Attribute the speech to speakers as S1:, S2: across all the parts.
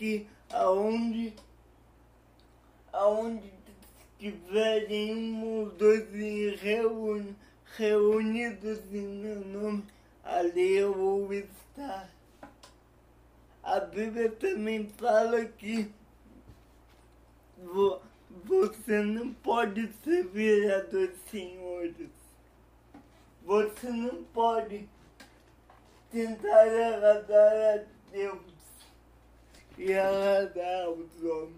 S1: que aonde, aonde estiverem um ou dois reuni, reunidos em meu nome, ali eu vou estar. A Bíblia também fala que vo- você não pode servir a dois senhores. Você não pode tentar agradar a Deus e agradar os homens.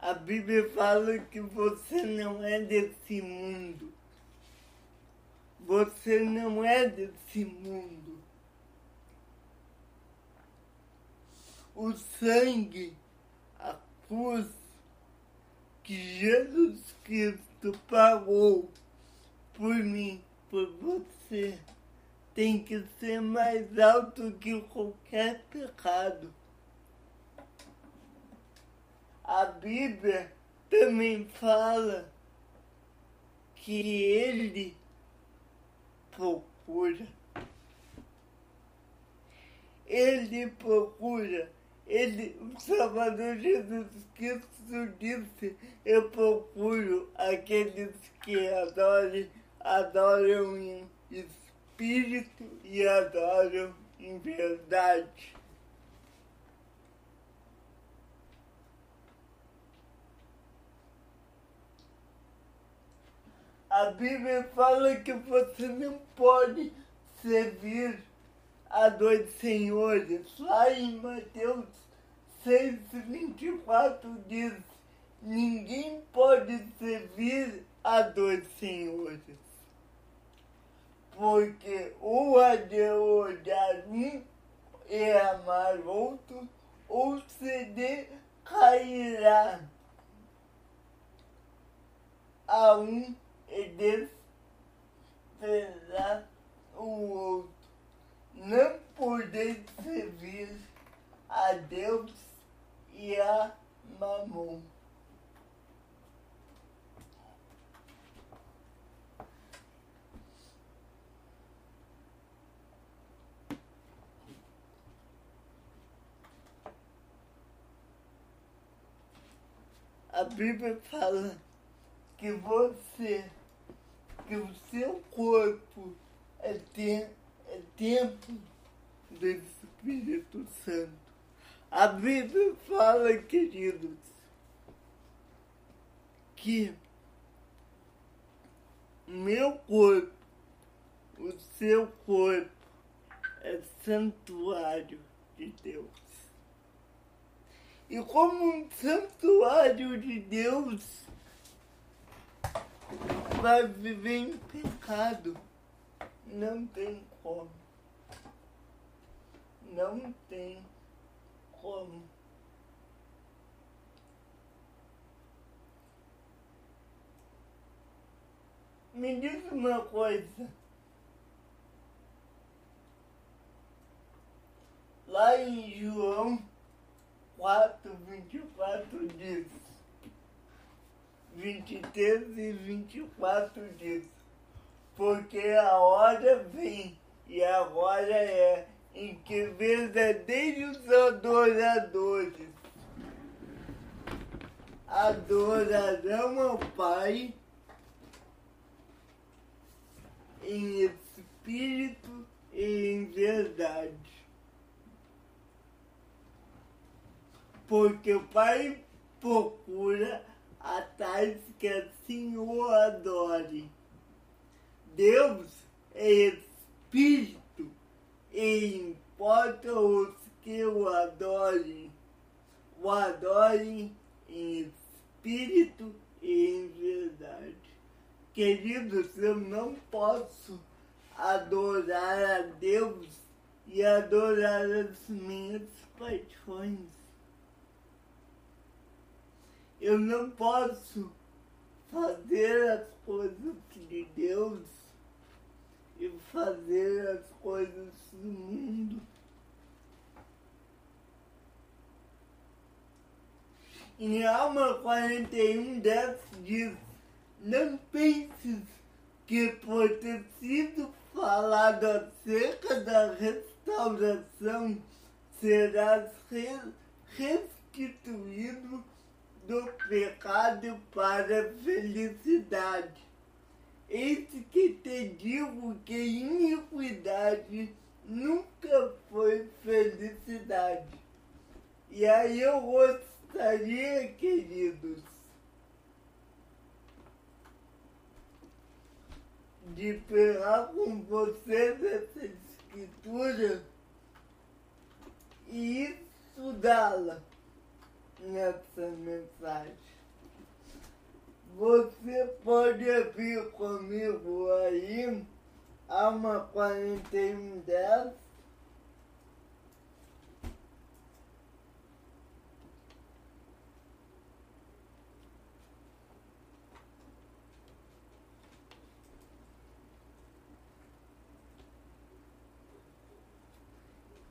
S1: A Bíblia fala que você não é desse mundo. Você não é desse mundo. O sangue, a cruz que Jesus Cristo pagou por mim, por você, tem que ser mais alto que qualquer pecado. A Bíblia também fala que Ele procura. Ele procura. Ele, o Salvador Jesus Cristo disse, eu procuro aqueles que adoram, adoram em espírito e adoram em verdade. A Bíblia fala que você não pode servir a dois senhores. Lá em Mateus 6, 24 diz: Ninguém pode servir a dois senhores. Porque ou um e amar outro, ou se decairá a um e desprezar o outro. Não podeis servir a Deus e a Mamon. A Bíblia fala que você, que o seu corpo é, te, é templo do Espírito Santo. A Bíblia fala, queridos, que meu corpo, o seu corpo, é santuário de Deus. E como um santuário de Deus, vai viver em pecado. Não tem como. Não tem como. Me diz uma coisa. Lá em João 4, 24 diz. 23 e 24 diz. Porque a hora vem e agora é em que verdadeiros adoradores adorarão ao Pai em espírito e em verdade. Porque o Pai procura a tais que assim o adore. Deus é espírito e importa os que o adorem, o adorem em espírito e em verdade. Queridos, eu não posso adorar a Deus e adorar as minhas paixões. Eu não posso fazer as coisas de Deus e fazer as coisas do mundo. Em Alma 41, 10 diz não penses que por ter sido falado acerca da restauração serás restituído do pecado para a felicidade. Eis que te digo que iniquidade nunca foi felicidade. E aí eu gostaria, queridos, de pegar com vocês essa escritura e estudá-la nessa mensagem. Você pode vir comigo aí, Alma 4110,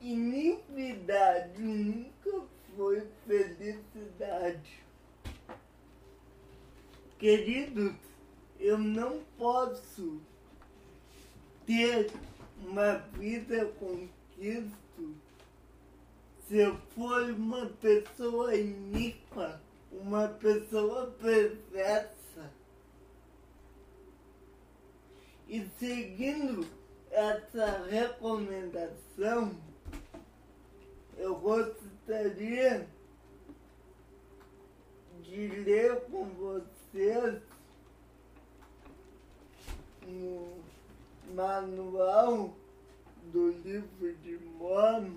S1: iniquidade nunca foi felicidade. Queridos, eu não posso ter uma vida com Cristo se eu for uma pessoa iníqua, uma pessoa perversa. E seguindo essa recomendação, eu gostaria de ler com vocês no manual do livro de Mormon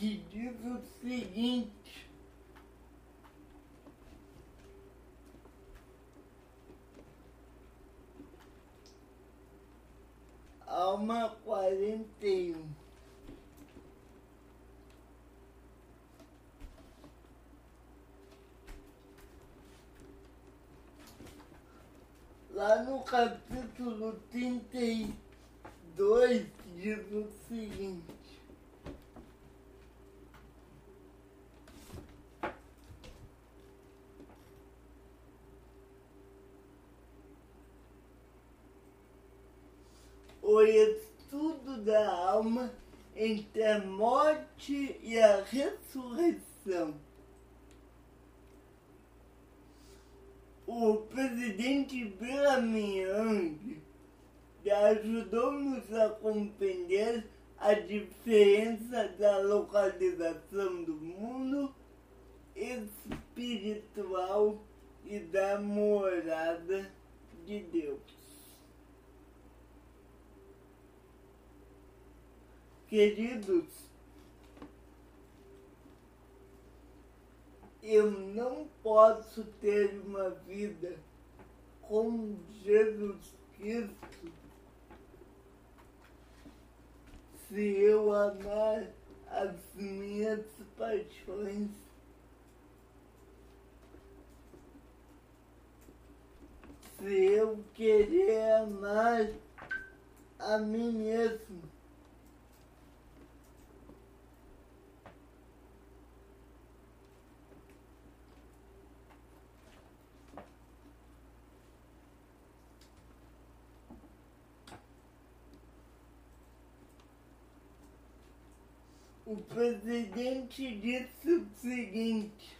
S1: te diz o seguinte. Alma quarenta e um. Lá no capítulo trinta e dois diz o seguinte. Queridos, eu não posso ter uma vida com Jesus Cristo se eu amar as minhas paixões. Se eu querer amar a mim mesmo. o presidente disse o seguinte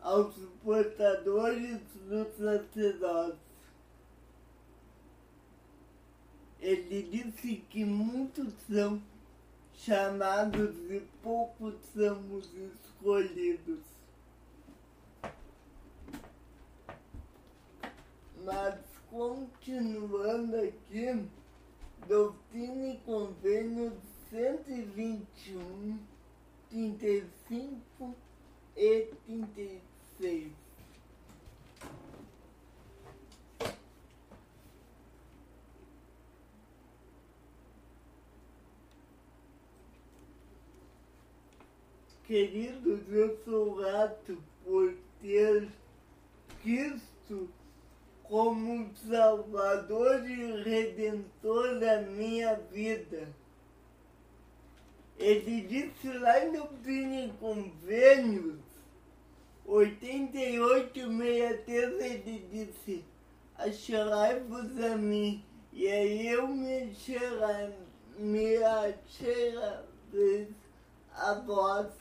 S1: aos portadores do sacerdócio. Ele disse que muitos são chamados e poucos são os escolhidos. Mas continuando aqui, doutrina e convênio 121, 35 e 36. Queridos, eu sou grato por ter Cristo como Salvador e Redentor da minha vida ele disse lá no Doutrina Convênios, 8863, ele disse, achegai-vos a mim, e aí eu me chegarei, me achegarei a vós.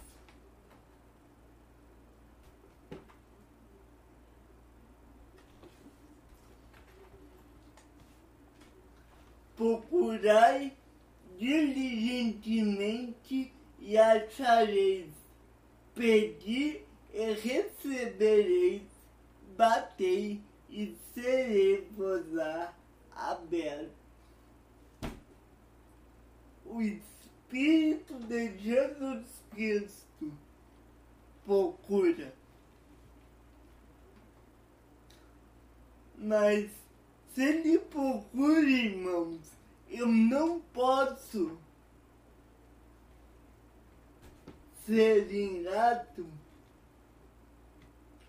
S1: Procurai diligentemente e achareis, pedi e recebereis, batei e serei-vos-á aberto. O Espírito de Jesus Cristo procura. Mas se ele procura, irmãos, eu não posso ser ingrato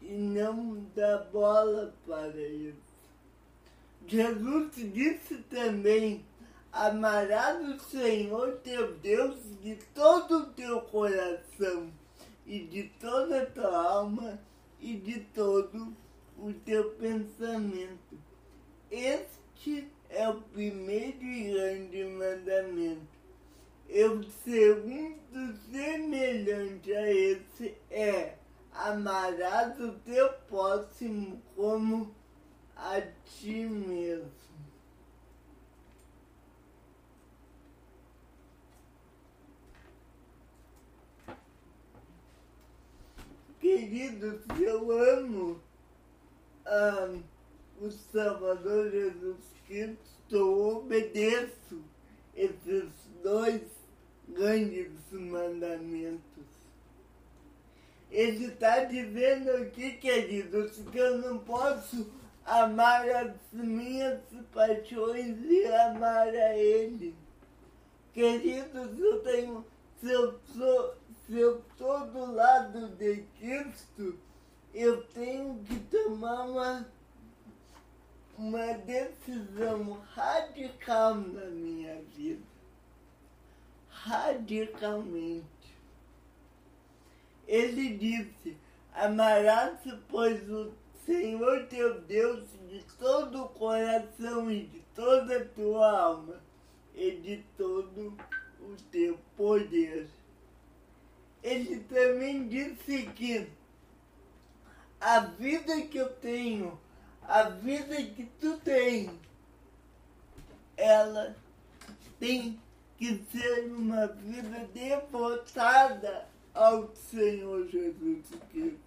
S1: e não dar bola para isso. Jesus disse também, amarás o Senhor teu Deus de todo o teu coração e de toda a tua alma e de todo o teu pensamento. Este é o primeiro e grande mandamento. E o segundo, semelhante a esse, é amarás o teu próximo como a ti mesmo. Queridos, eu amo ah, o Salvador Jesus Cristo, obedeço esses dois grandes mandamentos. Ele está dizendo aqui, queridos, que eu não posso amar as minhas paixões e amar a Ele. Queridos, eu tenho, se eu sou, se eu do lado de Cristo, eu tenho que tomar uma uma decisão radical na minha vida. Radicalmente. Ele disse: Amarás, pois, o Senhor teu Deus de todo o coração e de toda a tua alma e de todo o teu poder. Ele também disse que a vida que eu tenho, a vida que tu tens, ela tem que ser uma vida devotada ao Senhor Jesus Cristo.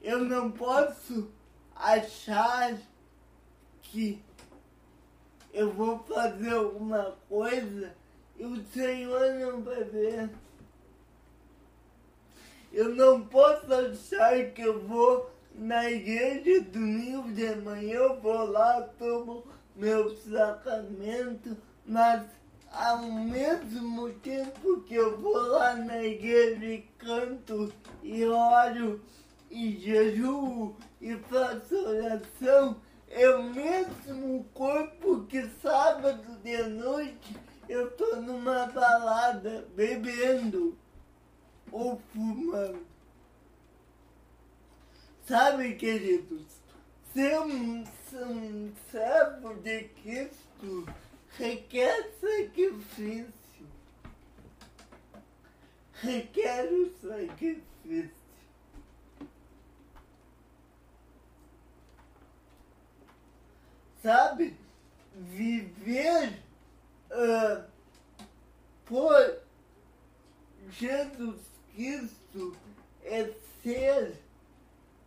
S1: Eu não posso achar que eu vou fazer alguma coisa e o Senhor não vai ver. Eu não posso achar que eu vou na igreja domingo de manhã, eu vou lá, tomo meu sacramento, mas ao mesmo tempo que eu vou lá na igreja e canto e oro e jejuo e faço oração, eu mesmo corpo que sábado de noite eu tô numa balada bebendo ou fumando. Sabe, queridos, ser um, servo de Cristo requer sacrifício. Requer o sacrifício. Sabe, viver uh, por Jesus Cristo é ser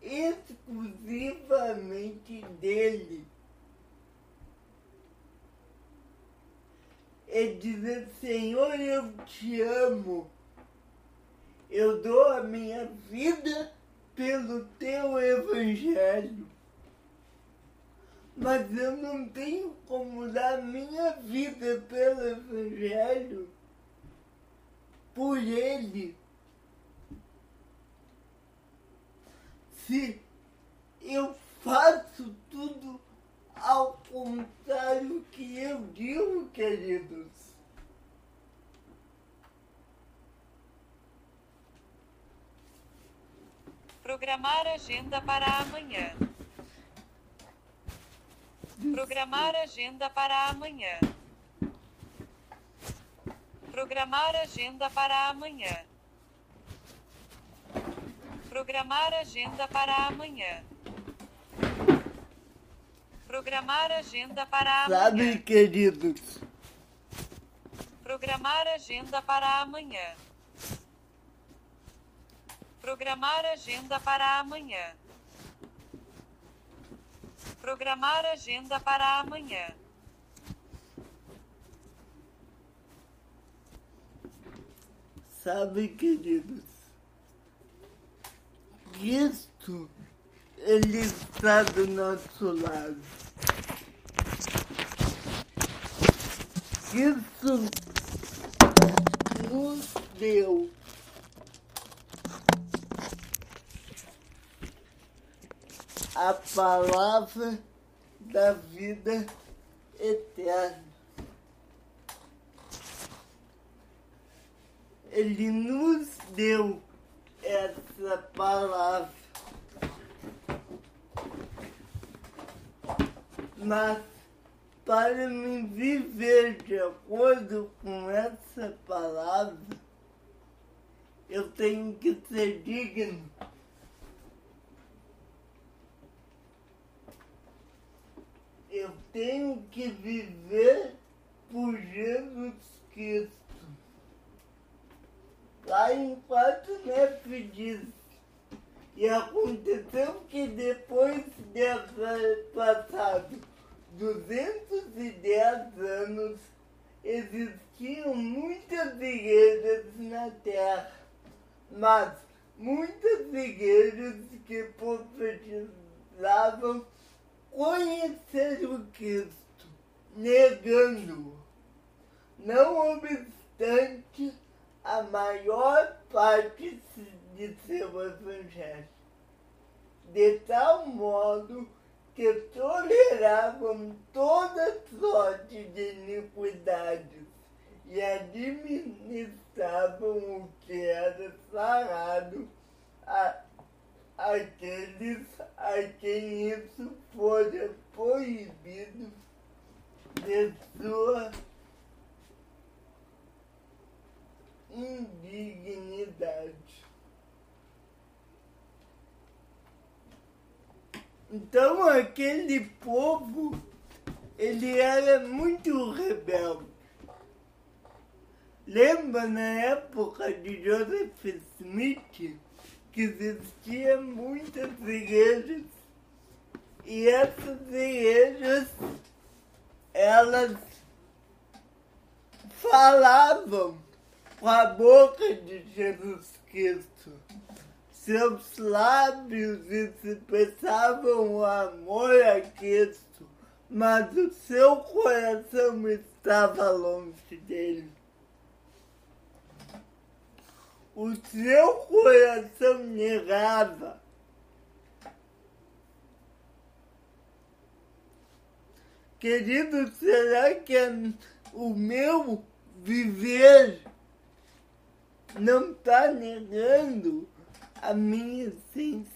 S1: exclusivamente dele. É dizer, Senhor, eu te amo. Eu dou a minha vida pelo teu evangelho. Mas eu não tenho como dar minha vida pelo evangelho por ele. Se eu faço tudo ao contrário que eu digo, queridos.
S2: Programar agenda para amanhã. Programar agenda para amanhã. Programar agenda para amanhã. Programar agenda para amanhã. Programar agenda para amanhã.
S1: Sabe, queridos?
S2: Programar agenda para amanhã. Programar agenda para amanhã. Programar agenda para amanhã.
S1: Sabe, queridos? Cristo, Ele está do nosso lado. Cristo nos deu a palavra da vida eterna. Ele nos deu essa palavra. Mas para me viver de acordo com essa palavra, eu tenho que ser digno. Eu tenho que viver por Jesus Cristo. Lá em Quatro Neves diz. E aconteceu que depois de passado 210 anos, existiam muitas igrejas na terra, mas muitas igrejas que profetizavam conhecer o Cristo, negando-o. Não obstante, a maior parte de seu evangelho, de tal modo que toleravam toda sorte de iniquidades e administravam o que era sagrado a aqueles a quem isso fora proibido de sua indignidade. Então aquele povo, ele era muito rebelde. Lembra na época de Joseph Smith que existiam muitas igrejas e essas igrejas elas falavam com a boca de Jesus Cristo. Seus lábios expressavam o amor a Cristo, mas o seu coração estava longe dele. O seu coração negava. Querido, será que é o meu viver não está negando a minha essência?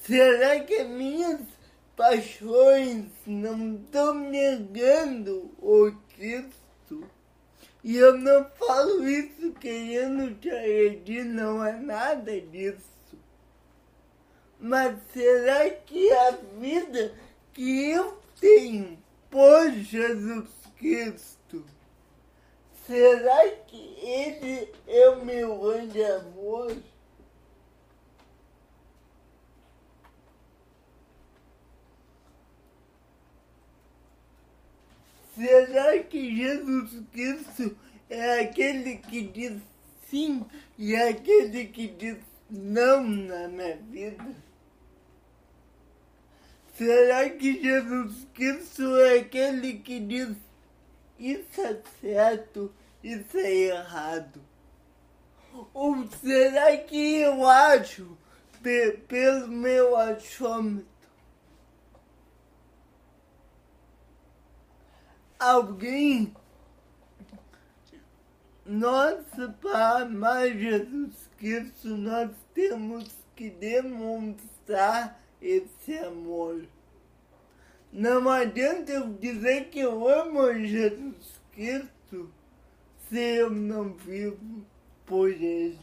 S1: Será que minhas paixões não estão negando o Cristo? E eu não falo isso querendo te agredir, não é nada disso. Mas será que a vida que eu tenho por Jesus Cristo, será que Ele é o meu grande amor? Será que Jesus Cristo é aquele que diz sim e aquele que diz não na minha vida? Será que Jesus Cristo é aquele que diz isso é certo, isso é errado? Ou será que eu acho pelo meu achômetro? Alguém, nós, para amar Jesus Cristo, nós temos que demonstrar esse amor. Não adianta eu dizer que eu amo Jesus Cristo se eu não vivo por Ele.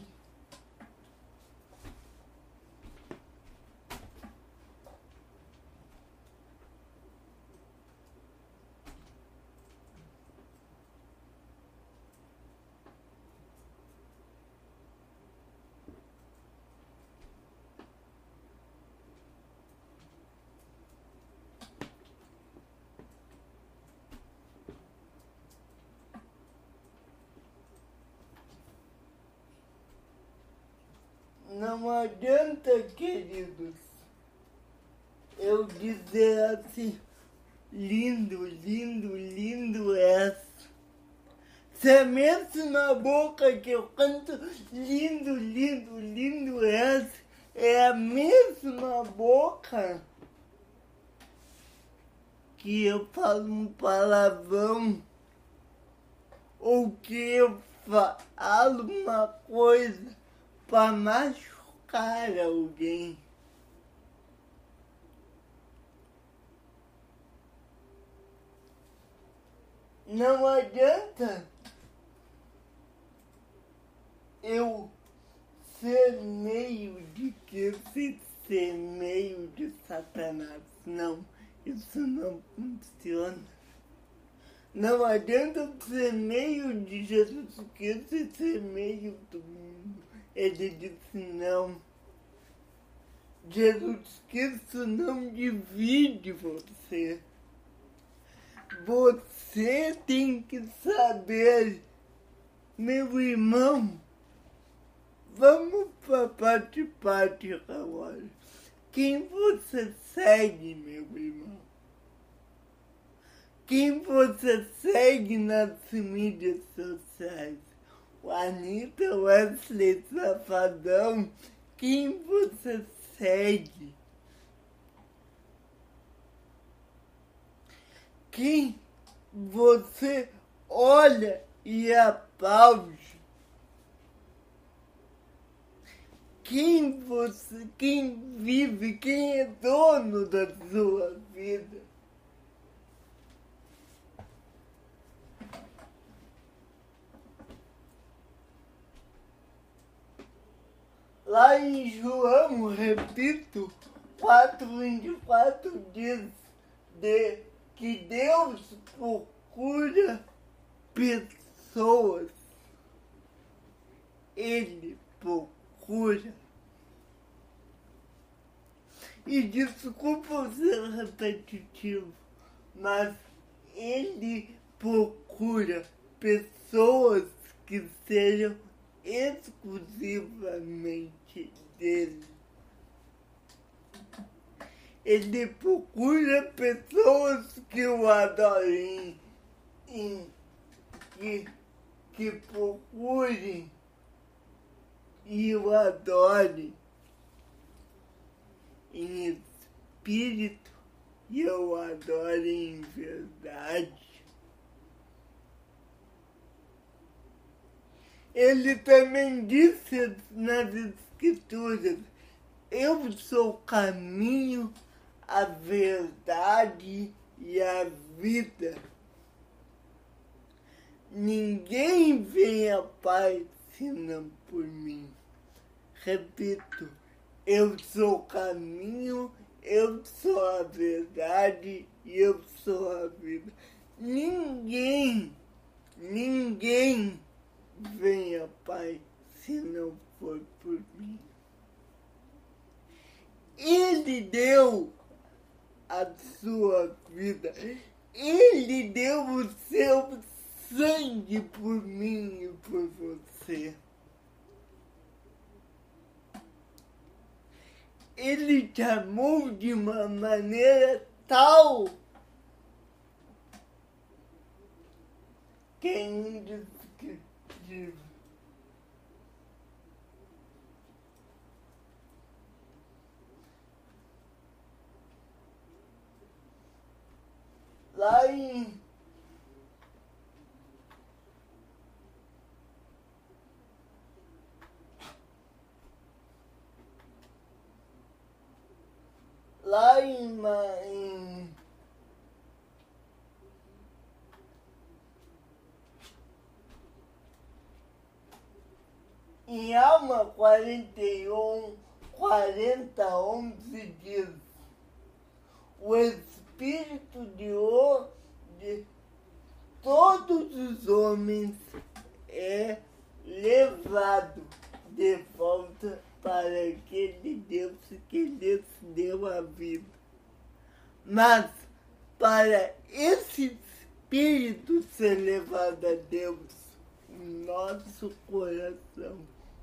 S1: Não adianta, queridos, eu dizer assim, lindo, lindo, lindo essa. Se é na boca que eu canto lindo, lindo, lindo essa, é a mesma boca que eu falo um palavrão ou que eu falo uma coisa para machucar alguém. Não adianta eu ser meio de que ser meio de Satanás. Não, isso não funciona. Não adianta ser meio de Jesus Cristo e ser meio do mundo. Ele disse não. Jesus Cristo não divide você. Você tem que saber, meu irmão. Vamos para parte de relógio. Quem você segue, meu irmão? Quem você segue nas mídias sociais? O Anitta Wesley Safadão? Quem você segue? Quem você olha e aplaude? Quem você, quem vive, quem é dono da sua vida. Lá em João, repito, 4,24 diz de que Deus procura pessoas. Ele procura. E desculpa ser repetitivo, mas ele procura pessoas que sejam exclusivamente dele. Ele procura pessoas que o adorem e que, que procurem e o adorem em espírito e eu adoro em verdade. Ele também disse nas escrituras, eu sou o caminho, a verdade e a vida. Ninguém vem a Pai senão por mim. Repito, eu sou o caminho, eu sou a verdade e eu sou a vida. Ninguém, ninguém venha, Pai, se não for por mim. Ele deu a sua vida, ele deu o seu sangue por mim e por você. Ele te amou de uma maneira tal que é indescritível. Lá em lá em, em em Alma 41, 40, 11 diz o Espírito de, de todos os homens é levado de volta para aquele Deus que lhes deu a vida. Mas para esse Espírito ser levado a Deus, o nosso coração,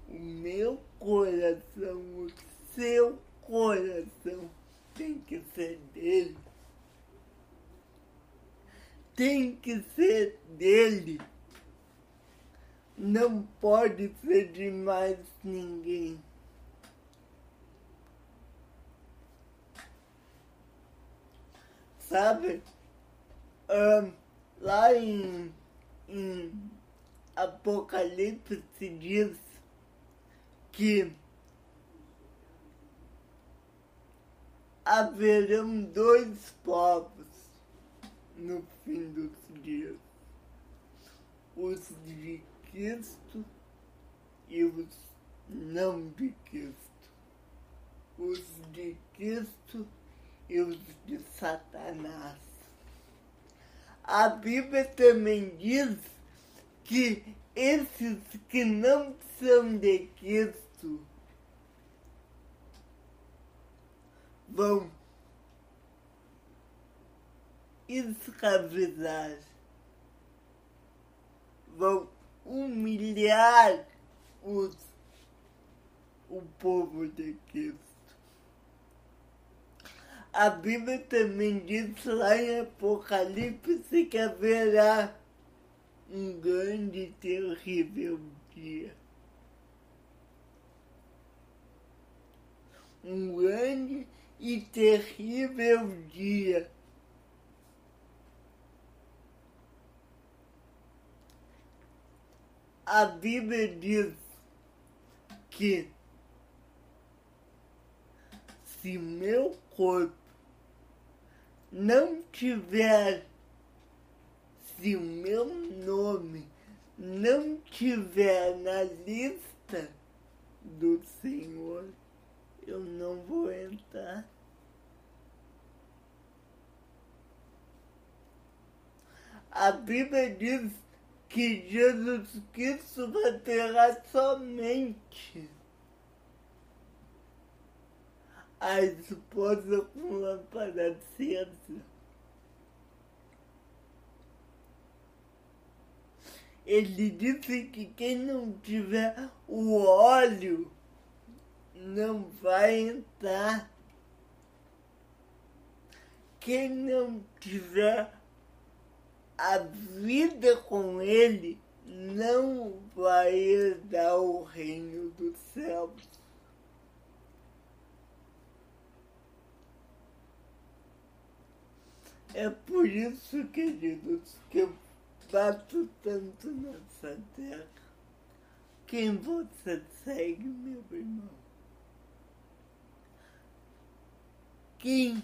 S1: o meu coração, o seu coração tem que ser dele. Tem que ser dele. Não pode ser de mais ninguém. Sabe? Ahn, lá em, em Apocalipse diz que haverão dois povos no fim dos dias. Os de Cristo e os não de Cristo. Os de Cristo e os de Satanás. A Bíblia também diz que esses que não são de Cristo vão escravizar, vão humilhar os, o povo de Cristo a Bíblia também diz lá em Apocalipse que haverá um grande e terrível dia. Um grande e terrível dia. A Bíblia diz que se meu corpo não tiver, se o meu nome não tiver na lista do Senhor, eu não vou entrar. A Bíblia diz que Jesus Cristo vai pegar somente a esposa com lâmpada acesa. Ele disse que quem não tiver o óleo não vai entrar. Quem não tiver a vida com ele não vai herdar o reino dos céus. É por isso, queridos, que eu bato tanto nessa terra. Quem você segue, meu irmão? Quem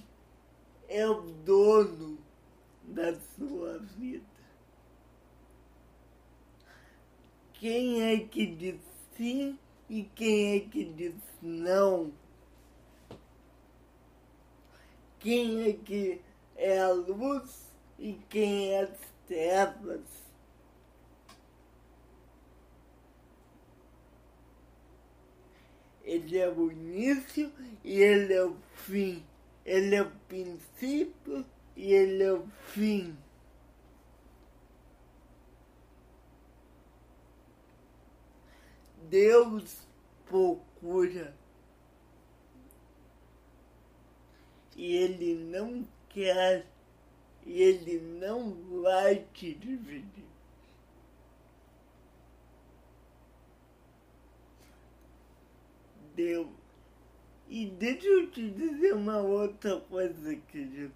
S1: é o dono da sua vida? Quem é que diz sim e quem é que diz não? Quem é que é a luz e quem é as trevas? Ele é o início e ele é o fim. Ele é o princípio e ele é o fim. Deus procura e ele não quer e ele não vai te dividir. Deus. E deixa eu te dizer uma outra coisa, querido.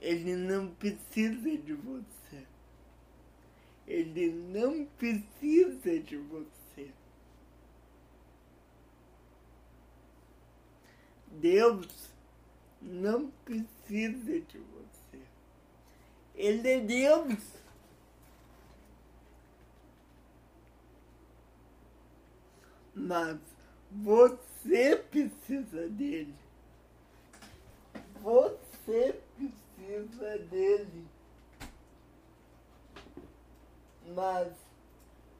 S1: Ele não precisa de você. Ele não precisa de você. Deus não precisa de você. Ele é Deus. Mas você precisa dele. Você precisa dele. Mas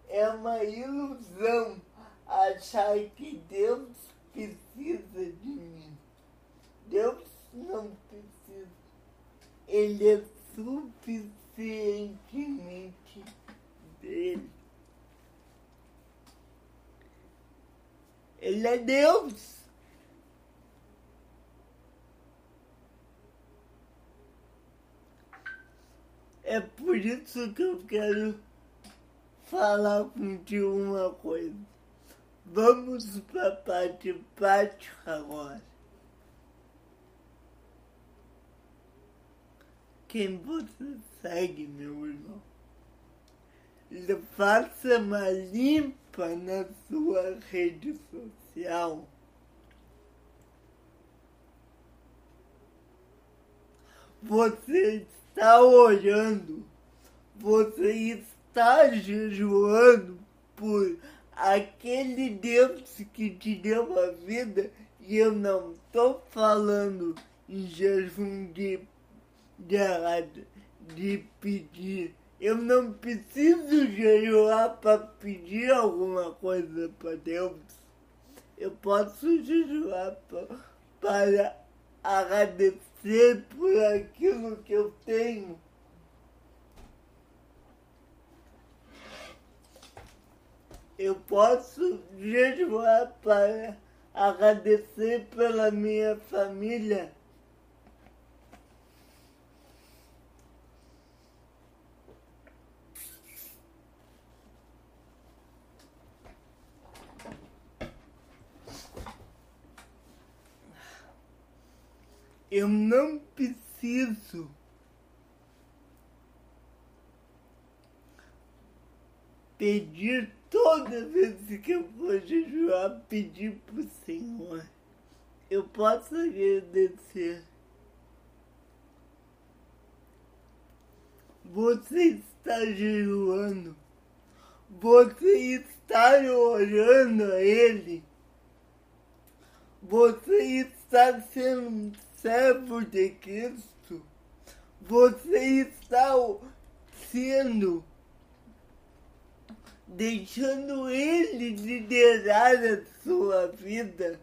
S1: é uma ilusão achar que Deus precisa de mim. Deus não precisa. Ele é suficientemente dele. Ele é Deus. É por isso que eu quero falar contigo uma coisa. Vamos para parte prática agora. Quem você segue, meu irmão? Faça uma limpa na sua rede social. Você está orando, você está jejuando por aquele Deus que te deu a vida, e eu não estou falando em jejum de, de, de pedir. Eu não preciso jejuar para pedir alguma coisa para Deus. Eu posso jejuar para agradecer por aquilo que eu tenho. Eu posso jejuar para agradecer pela minha família. Eu não preciso pedir toda vez que eu for jejuar, pedir pro Senhor. Eu posso agradecer. Você está jejuando. Você está orando a Ele. Você está sendo servo de Cristo. Você está sendo deixando Ele liderar a sua vida.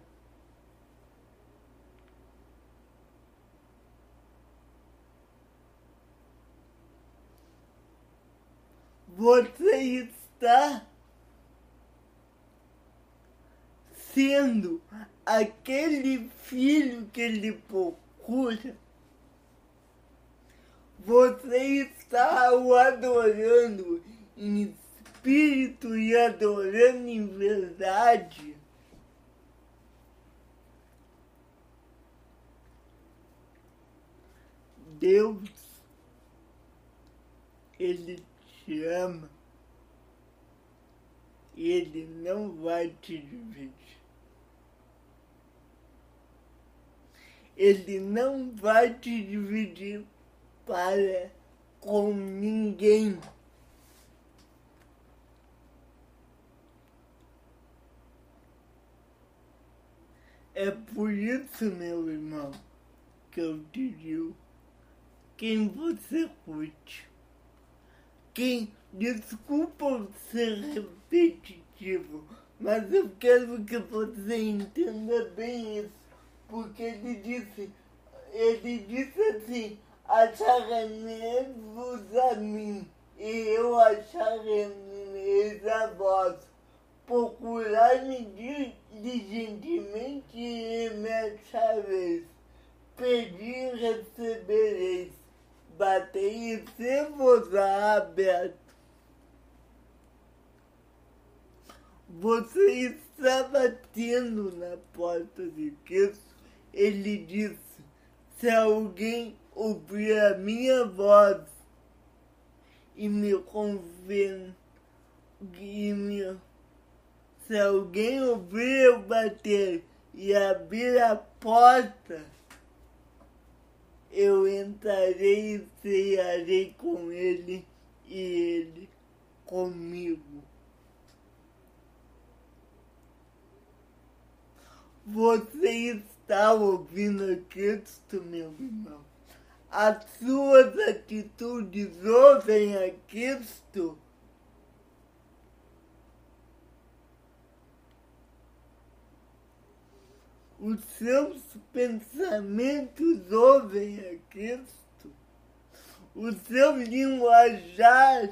S1: Você está sendo aquele filho que ele procura. Você está o adorando em espírito e adorando em verdade. Deus, Ele te ama. Ele não vai te dividir. Ele não vai te dividir para com ninguém. É por isso, meu irmão, que eu te digo quem você curte. Quem, desculpa ser repetitivo, mas eu quero que você entenda bem isso, porque ele disse, ele disse assim, acharei-vos a mim, e eu acharei a vós procurar-me diligentemente me achareis. Pedi e recebereis. Batei e se vos aberto. Você está batendo na porta de Cristo. Ele disse: se alguém ouvir a minha voz e me me se alguém ouvir eu bater e abrir a porta, eu entrarei e cearei com ele e ele comigo. Você está ouvindo Cristo, meu irmão? As suas atitudes ouvem a Cristo? Os seus pensamentos ouvem a Cristo, o seu linguajar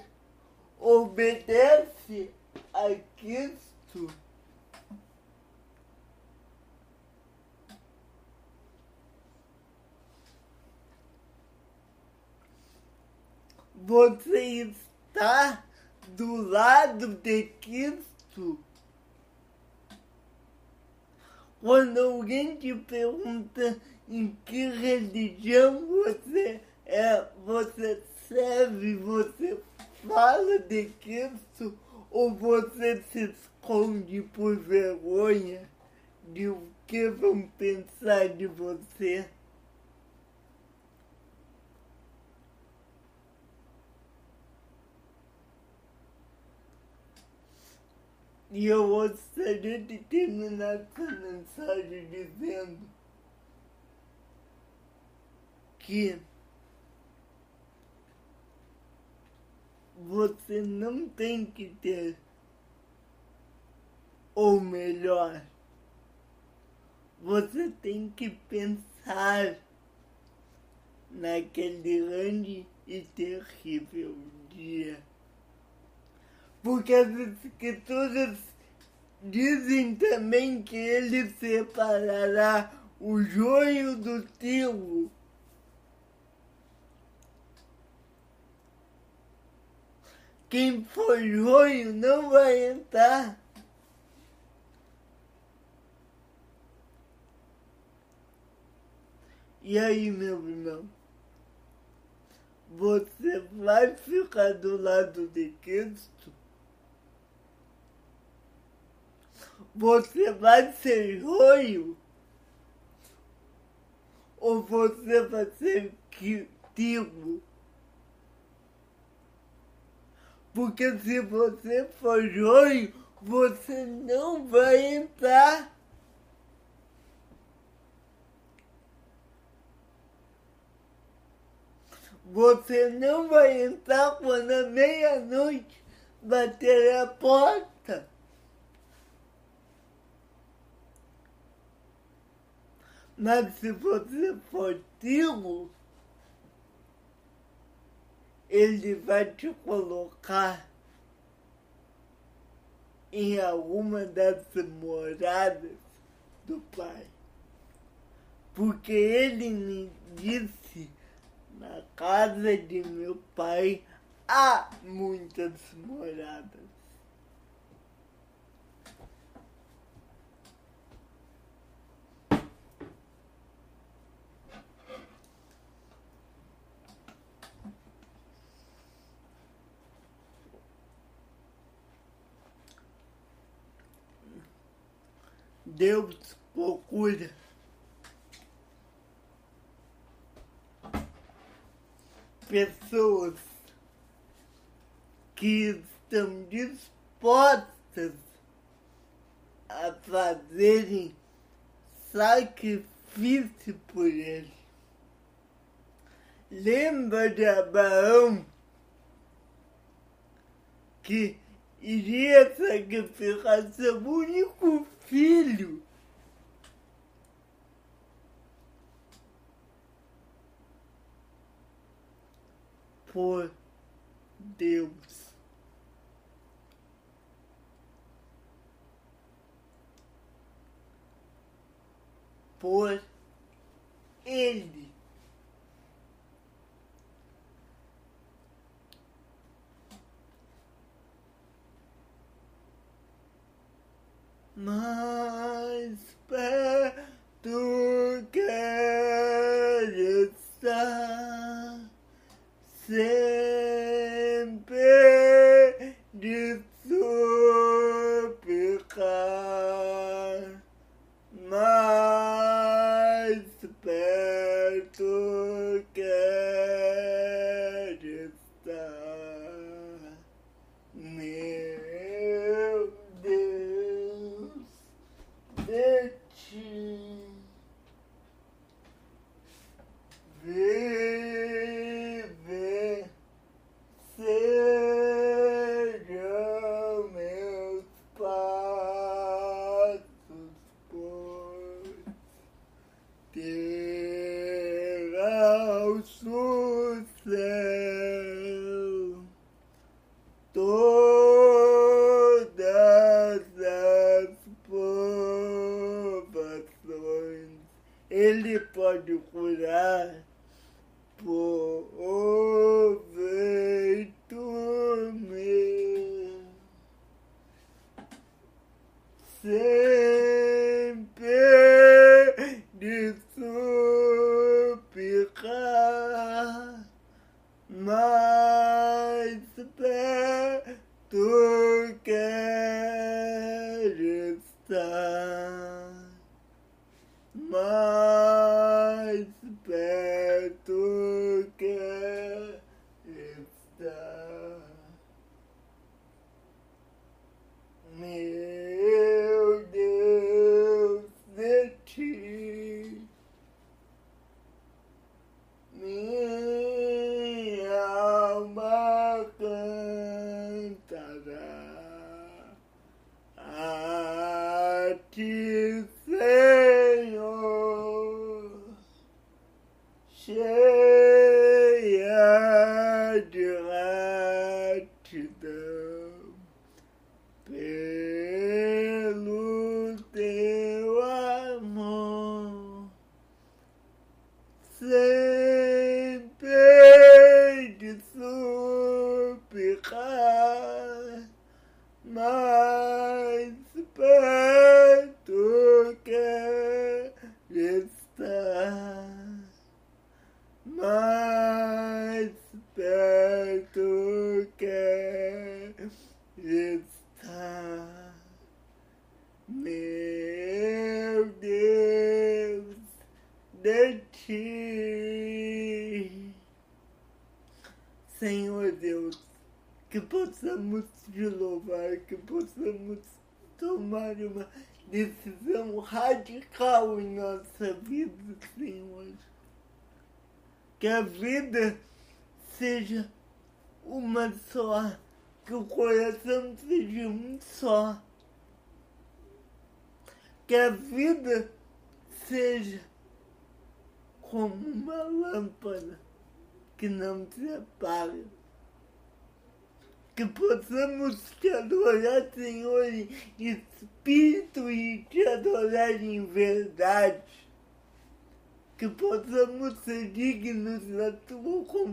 S1: obedece a Cristo. Você está do lado de Cristo quando alguém te pergunta em que religião você é, você serve, você fala de Cristo ou você se esconde por vergonha de o que vão pensar de você? E eu gostaria de terminar essa mensagem dizendo que você não tem que ter ou melhor, você tem que pensar naquele grande e terrível dia porque as escrituras dizem também que ele separará o joio do trigo. Quem for joio não vai entrar. E aí, meu irmão, você vai ficar do lado de Cristo? Você vai ser joio? Ou você vai ser trigo? Porque se você for joio, você não vai entrar. Você não vai entrar quando a meia-noite bater a porta. Mas se você for tiro, ele vai te colocar em alguma das moradas do Pai. Porque ele me disse, na casa de meu pai há muitas moradas. Deus procura pessoas que estão dispostas a fazerem sacrifício por ele. Lembra de Abraão que iria sacrificar seu único filho. Por Deus. Por Ele. Mais perto quero estar sempre de suplicar mais perto quero estar meu Deus de ti viver serão meus passos por terá o céu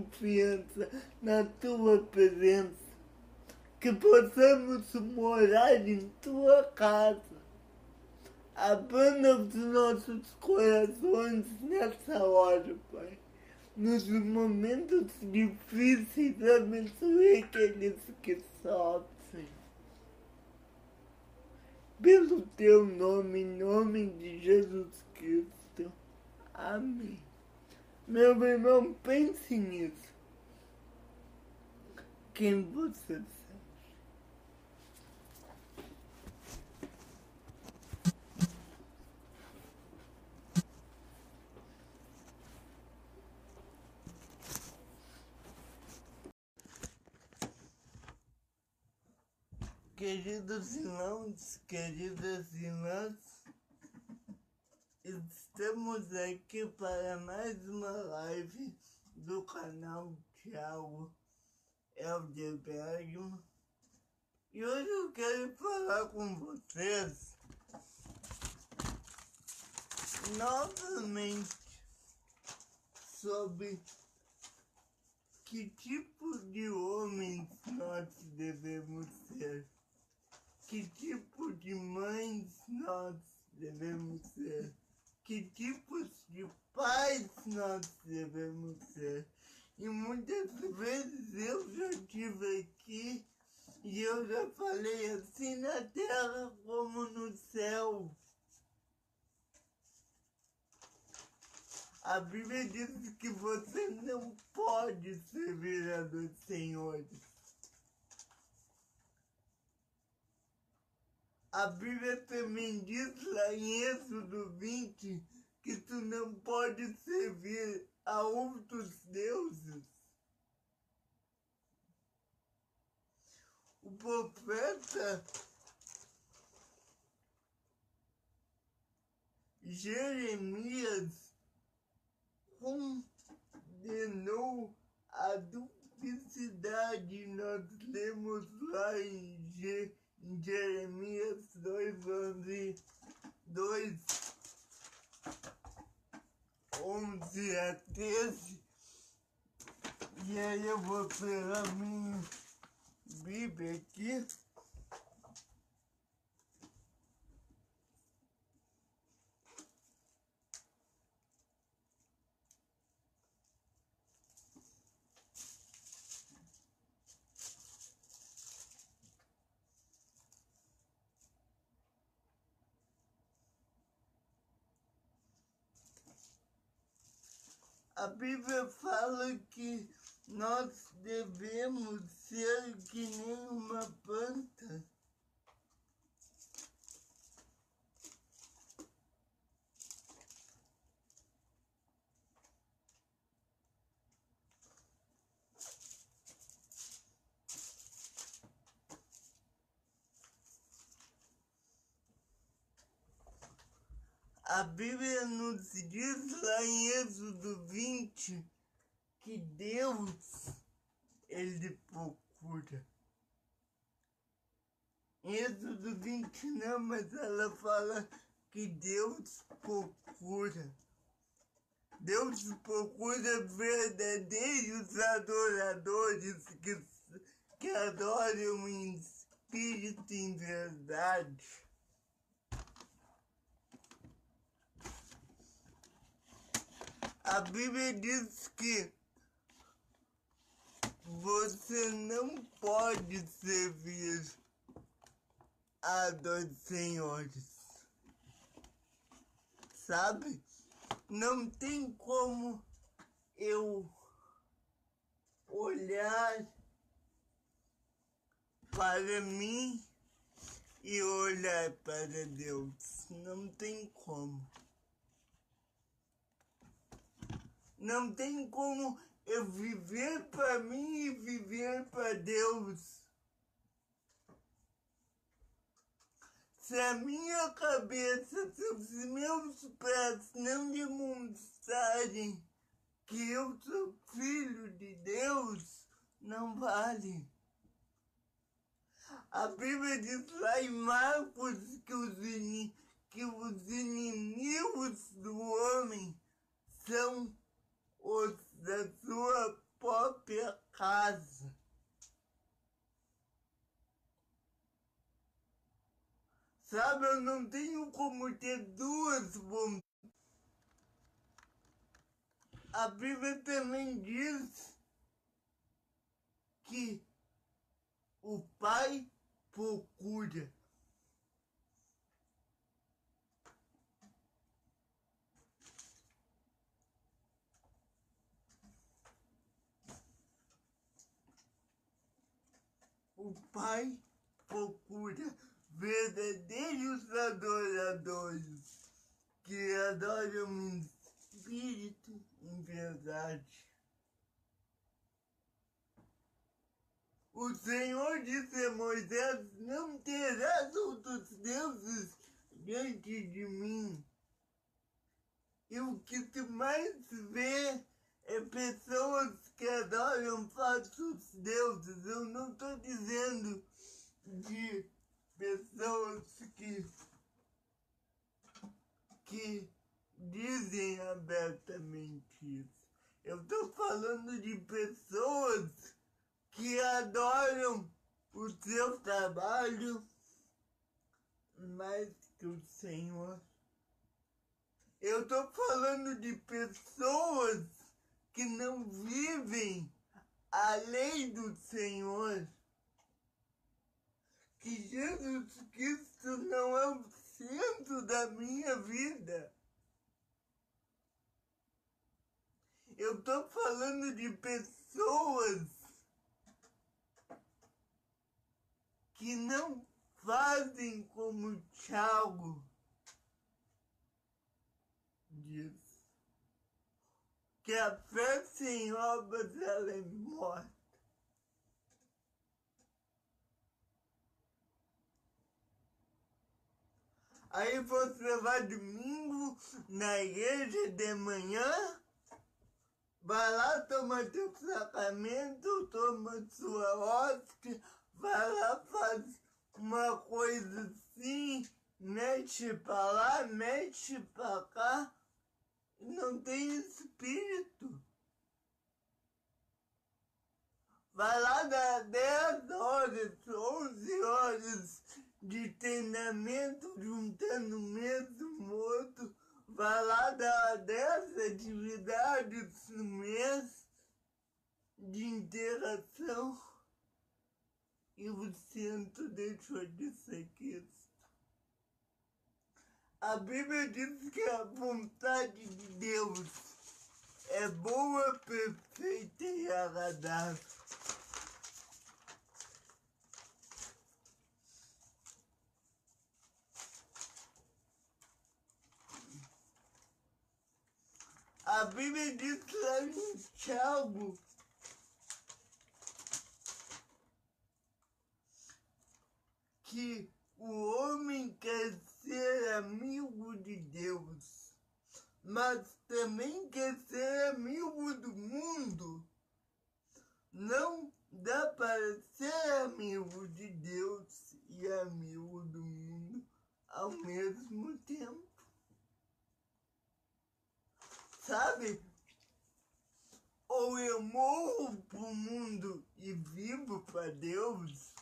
S1: confiança, na tua presença. Que possamos morar em tua casa abana os nossos corações nessa hora, Pai. Nos momentos difíceis, abençoe aqueles que sofrem. Pelo teu nome, em nome de Jesus Cristo. Amém. Meu irmão, pense nisso. Quem você Queridos irmãos, queridas irmãs, estamos aqui para mais uma live do canal Thiago Eldebergman. E hoje eu quero falar com vocês novamente sobre que tipo de homens nós devemos ser que tipo de mães nós devemos ser, que tipos de pais nós devemos ser. E muitas vezes eu já estive aqui e eu já falei assim na terra como no céu. A Bíblia diz que você não pode servir a dois senhores. A Bíblia também diz lá em Êxodo 20 que tu não pode servir a outros deuses. O profeta Jeremias condenou a duplicidade. Nós lemos lá em Jeremias Jeremias 2, 11, 2, 11 a 13. E aí eu vou pegar minha Bíblia aqui. A Bíblia fala que nós devemos ser que nem uma planta. A Bíblia nos diz lá em Êxodo 20 que Deus, ele procura. Êxodo 20 não, mas ela fala que Deus procura. Deus procura verdadeiros adoradores que, que adoram em espírito em verdade. A Bíblia diz que você não pode servir a dois senhores. Sabe? Não tem como eu olhar para mim e olhar para Deus. Não tem como. Não tem como eu viver para mim e viver para Deus. Se a minha cabeça, se os meus pés não demonstrarem que eu sou filho de Deus, não vale. A Bíblia diz lá em Marcos que os, que os inimigos do homem são os da sua própria casa. Sabe, eu não tenho como ter duas vontades. A Bíblia também diz que o Pai procura o Pai procura verdadeiros adoradores que adoram em espírito em verdade. O Senhor disse a Moisés: Não terás outros deuses diante de mim. E o que tu mais vê é pessoas que adoram falsos deuses. Eu não estou dizendo de pessoas que, que dizem abertamente isso. Eu estou falando de pessoas que adoram o seu trabalho mais que o Senhor. Eu estou falando de pessoas que não vivem a lei do Senhor. Que Jesus Cristo não é o centro da minha vida. Eu estou falando de pessoas que não fazem como Tiago diz que a fé sem obras ela é morta. Aí você vai domingo na igreja de manhã, vai lá, toma teu sacramento, toma sua hóstia, vai lá, faz uma coisa assim, mexe pra lá, mexe pra cá não tem espírito. Vai lá dar 10 horas, 11 horas de treinamento juntando mesmo morto. Vai lá dar 10 atividades no mês de interação e o centro deixou de ser Cristo. A Bíblia diz que a vontade de Deus é boa, perfeita e agradável. A Bíblia diz lá em Tiago que o homem quer ser amigo de Deus, mas também quer ser amigo do mundo. Não dá para ser amigo de Deus e amigo do mundo ao mesmo tempo. Sabe? Ou eu morro pro mundo e vivo para Deus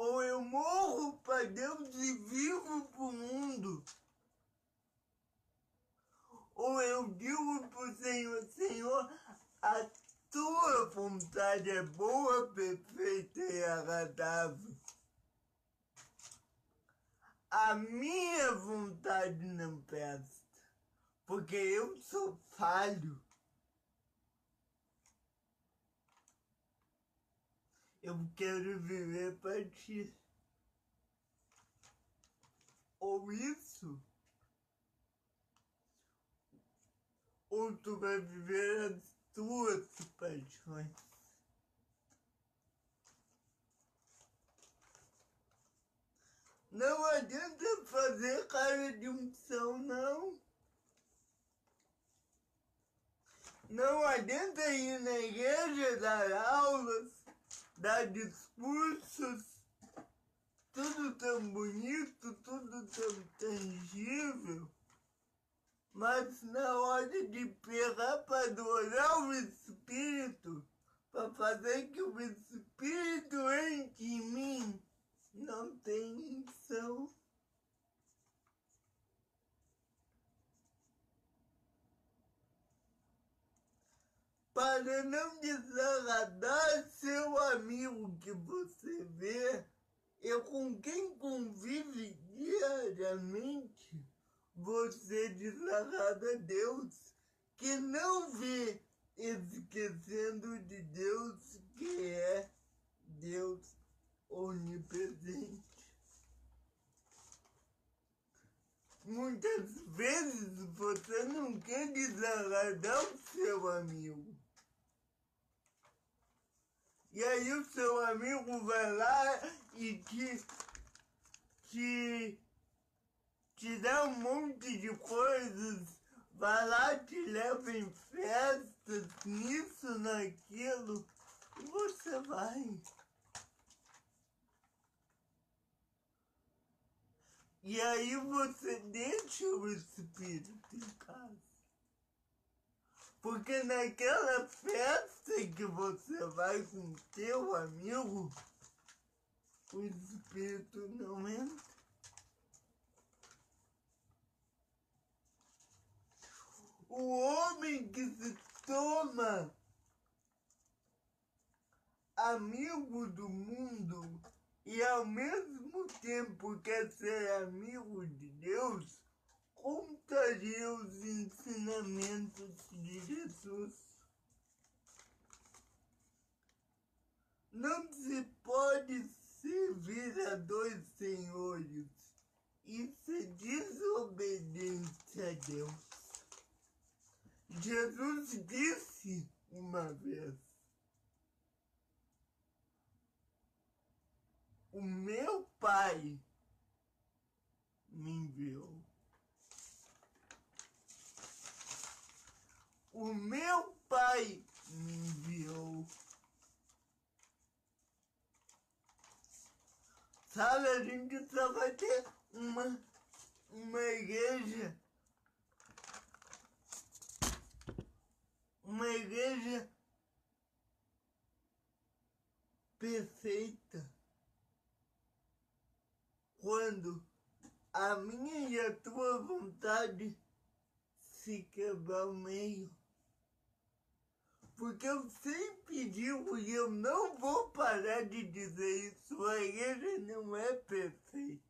S1: ou eu morro para Deus e vivo para o mundo. Ou eu digo para o Senhor, Senhor, a tua vontade é boa, perfeita e agradável. A minha vontade não presta, porque eu sou falho. Eu quero viver para ti. Ou isso, ou tu vai viver as tuas paixões. Não adianta fazer cara de unção, não. Não adianta ir na igreja dar aulas, dar discursos, tudo tão bonito, tudo tão tangível. Mas na hora de pegar para adorar o Espírito, para fazer que o Espírito entre em mim, não tem para não desagradar seu amigo que você vê e com quem convive diariamente, você desagrada Deus, que não vê, esquecendo de Deus que é Deus onipresente. Muitas vezes você não quer desagradar o seu amigo. E aí o seu amigo vai lá e te, te, te dá um monte de coisas, vai lá, te leva em festas, nisso, naquilo, e você vai. E aí você deixa o Espírito em casa. Porque naquela festa que você vai com teu amigo, o espírito não entra. O homem que se toma amigo do mundo e ao mesmo tempo quer ser amigo de Deus, contaria os ensinamentos de Jesus. Não se pode servir a dois senhores. Isso é desobediência a Deus. Jesus disse uma vez: O meu Pai me enviou. O meu pai me enviou. Sabe, a gente só vai ter uma, uma igreja, uma igreja perfeita quando a minha e a tua vontade se quebrar o meio. Porque eu sempre digo e eu não vou parar de dizer isso, a igreja não é perfeita.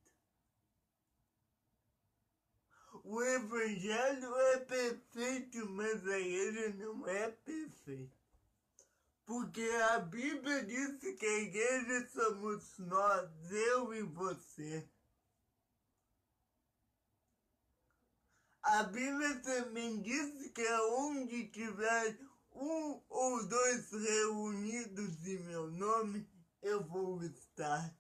S1: O evangelho é perfeito, mas a igreja não é perfeita. Porque a Bíblia diz que a igreja somos nós, eu e você. A Bíblia também diz que onde tiver um ou dois reunidos em meu nome, eu vou estar.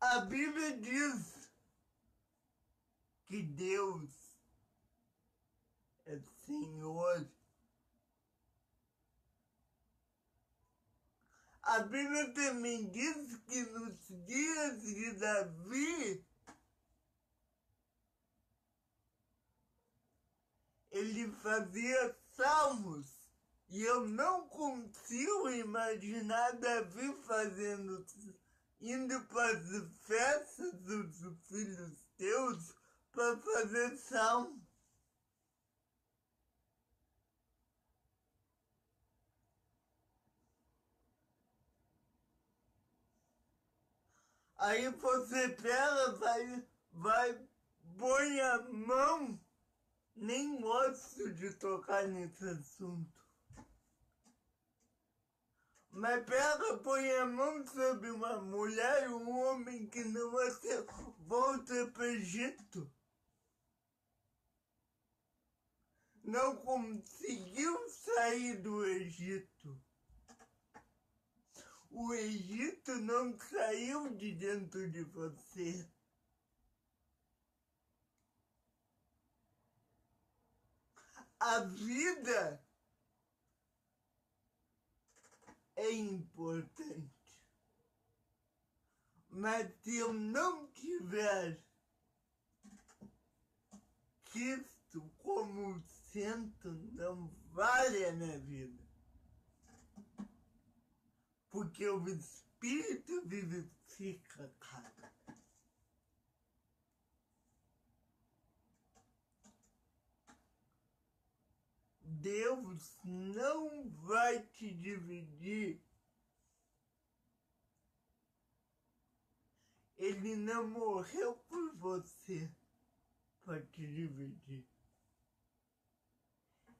S1: A Bíblia diz que Deus é Senhor. A Bíblia também diz que nos dias de Davi, ele fazia salmos. E eu não consigo imaginar Davi fazendo, indo para as festas dos filhos teus para fazer salmo. Aí você pega, vai, vai, põe a mão nem gosto de tocar nesse assunto. Mas pega, põe a mão sobre uma mulher, um homem que não você volta para o Egito. Não conseguiu sair do Egito. O Egito não saiu de dentro de você. A vida é importante. Mas se eu não tiver Cristo como centro, não vale a minha vida. Porque o Espírito vivifica cada Deus não vai te dividir. Ele não morreu por você para te dividir.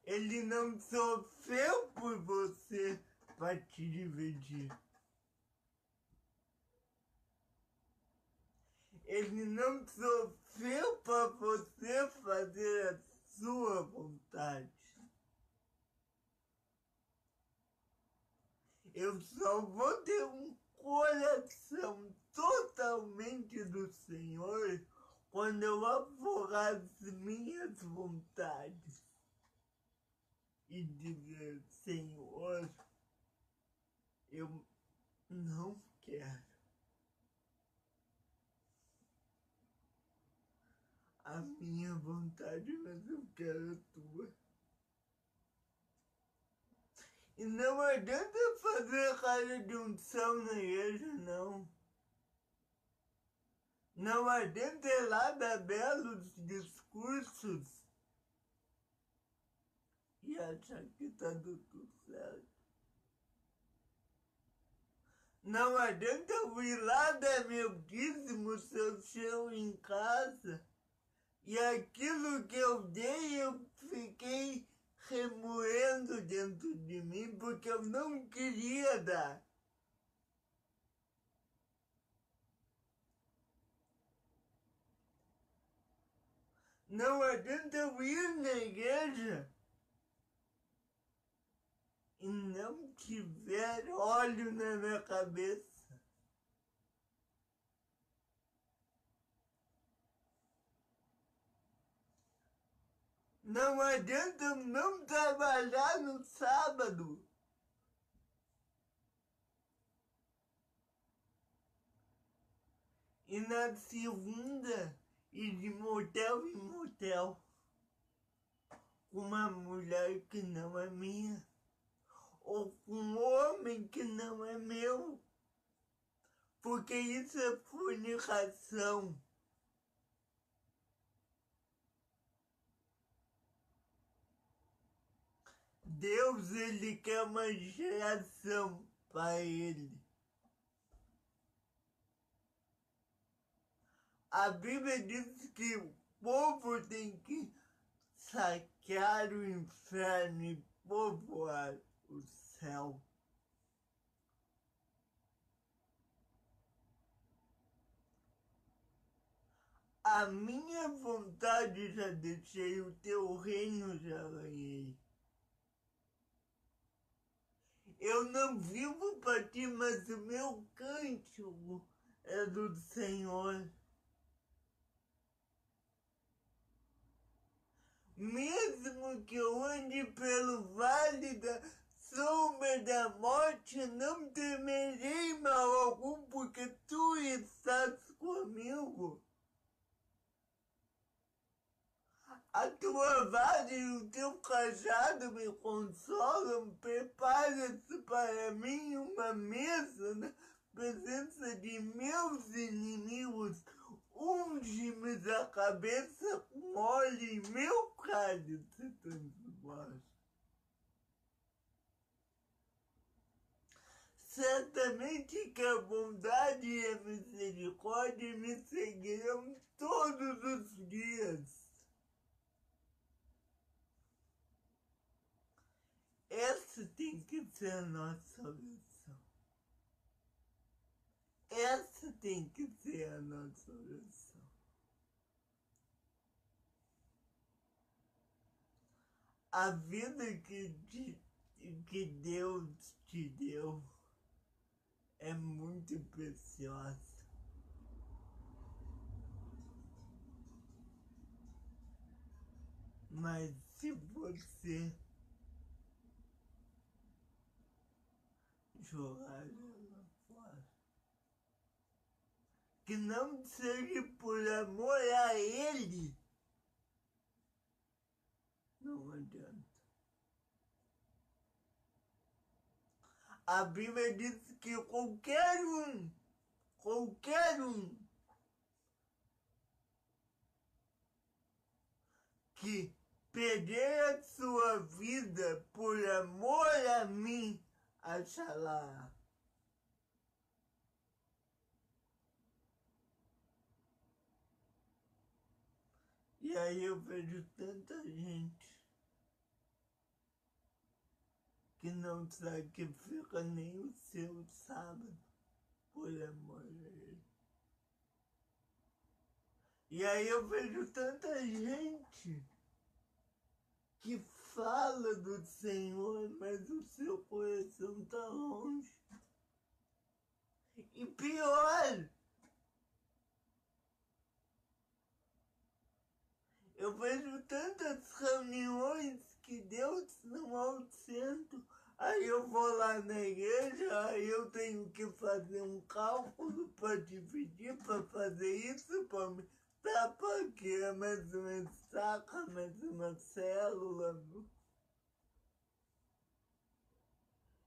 S1: Ele não sofreu por você para te dividir. Ele não sofreu para você fazer a sua vontade. Eu só vou ter um coração totalmente do Senhor quando eu afogar as minhas vontades e dizer, Senhor, eu não quero. A minha vontade, mas eu quero a tua. E não adianta fazer cara de unção na igreja, não. Não adianta ir lá dar belos discursos e achar que tá tudo certo. Não adianta eu ir lá dar meu dízimo se eu chego em casa e aquilo que eu dei eu fiquei remoendo dentro de mim porque eu não queria dar. Não adianta eu ir na igreja e não tiver óleo na minha cabeça. Não adianta não trabalhar no sábado. E na segunda, ir de motel em motel. Com uma mulher que não é minha. Ou com um homem que não é meu. Porque isso é fornicação. Deus, ele quer uma geração para ele. A Bíblia diz que o povo tem que saquear o inferno e povoar o céu. A minha vontade já deixei, o teu reino já ganhei. Eu não vivo para ti, mas o meu cântico é do Senhor. Mesmo que eu ande pelo vale da sombra da morte, não temerei mal algum, porque tu estás comigo. A tua vara e o teu cajado me consolam. Prepara-se para mim uma mesa na presença de meus inimigos. Unge-me a cabeça com óleo e meu cálice transborda. Certamente que a bondade e a misericórdia me seguirão todos os dias ser a nossa oração. Essa tem que ser a nossa oração. A vida que, te, que Deus te deu é muito preciosa. Mas se você jogar ela fora, que não seja por amor a ele, não adianta. A Bíblia diz que qualquer um, qualquer um que perder a sua vida por amor a mim, achará. E aí eu vejo tanta gente que não sacrifica nem o seu sábado por amor a ele. E aí eu vejo tanta gente que fala do Senhor, mas o seu coração está longe. E pior, eu vejo tantas reuniões que Deus não é o centro. Aí eu vou lá na igreja, aí eu tenho que fazer um cálculo para dividir, para fazer isso, para Tá porque mais uma saca, mais uma célula.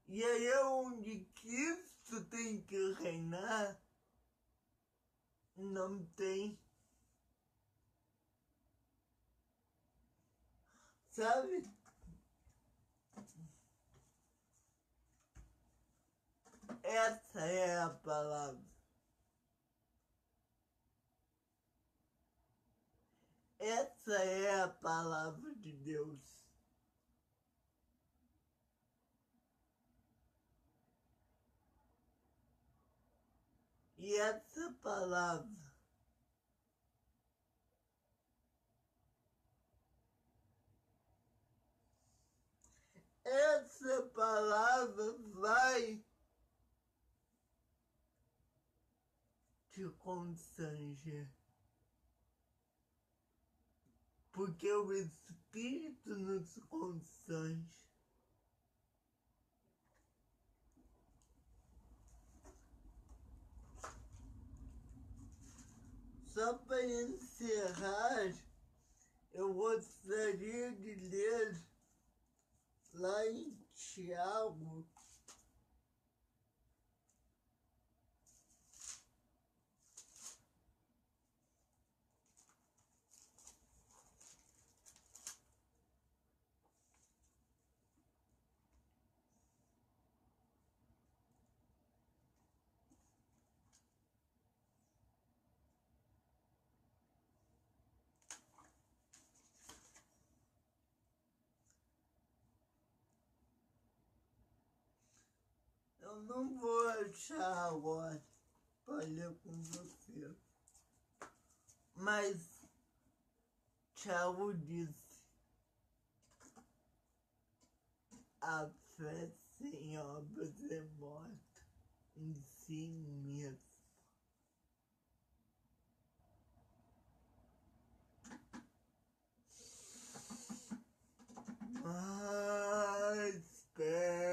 S1: E aí é onde Cristo tem que reinar, não tem. Sabe? Essa é a palavra. Essa é a palavra de Deus. E essa palavra essa palavra vai te constranger porque o Espírito nos constrange. Só para encerrar, eu gostaria de ler lá em Tiago não vou achar agora ler com você. Mas Tiago disse, a fé sem obras é morta em si mesma. Mais perto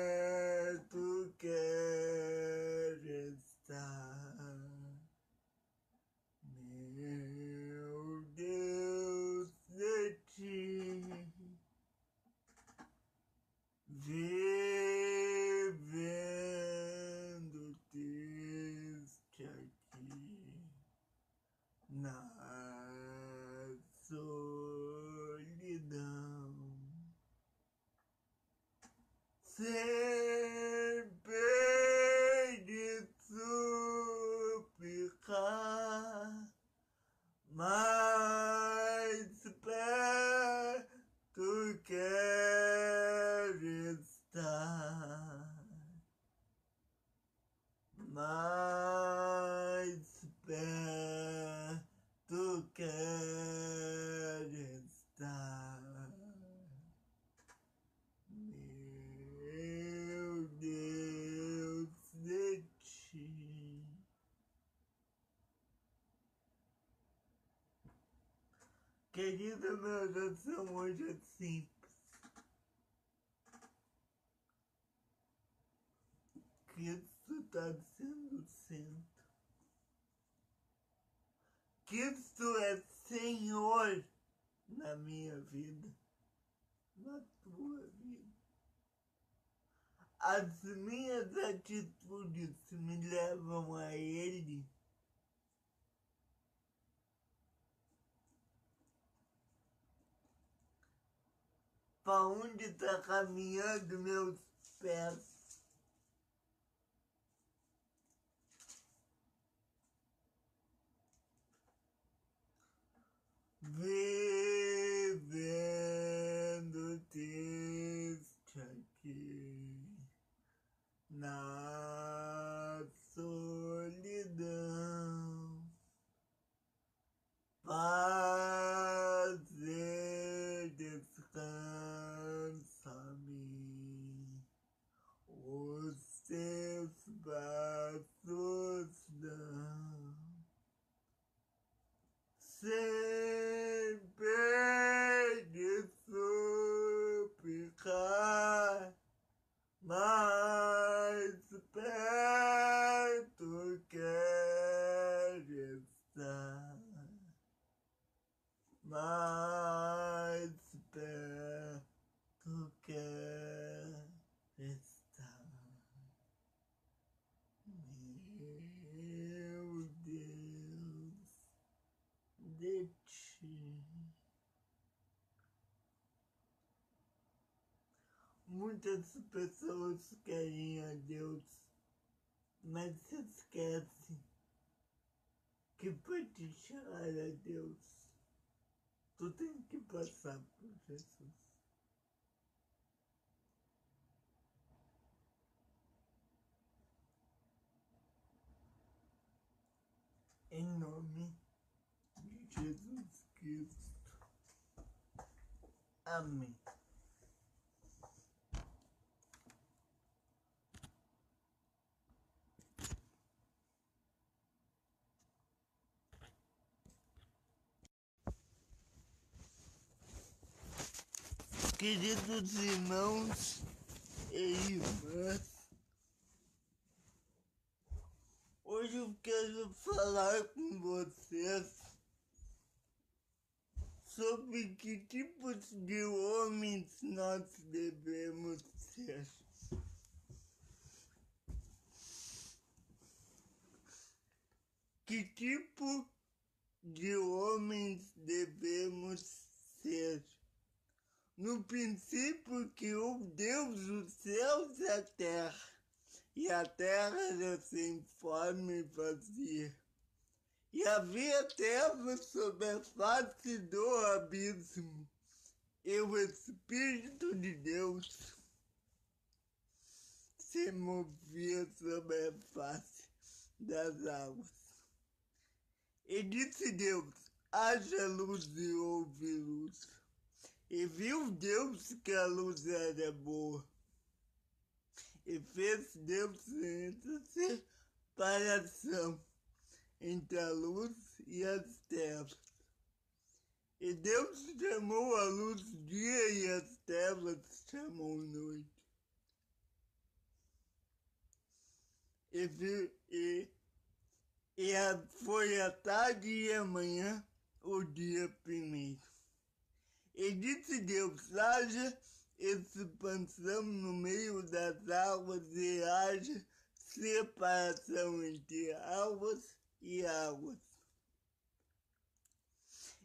S1: a minha oração hoje é simples. Cristo está sendo centro. Cristo é Senhor na minha vida, na tua vida. As minhas atitudes me levam a Ele. Para onde está caminhando meus pés? Vivendo triste aqui na solidão, fazer descansa-me, os seus braços dão. Sempre de suplicar mais perto quero estar, mais perto quero estar, meu Deus, de ti. Muitas querem a Deus, mas se esquecem que para te chegar a Deus, tu tem que passar por Jesus. Em nome de Jesus Cristo. Amém. Queridos irmãos e irmãs, hoje eu quero falar com vocês sobre que tipos de homens nós devemos ser. Que tipo de homens devemos ser? No princípio criou Deus os céus e a terra, e a terra era sem forma e vazia. E havia trevas sobre a face do abismo, e o Espírito de Deus se movia sobre a face das águas. E disse Deus, haja luz e houve luz. E viu Deus que a luz era boa. E fez Deus essa separação entre a luz e as trevas. E Deus chamou a luz dia e as trevas chamou noite. E, vi, e, e a, foi a tarde e a manhã o dia primeiro. E disse Deus, haja expansão no meio das águas e haja separação entre águas e águas.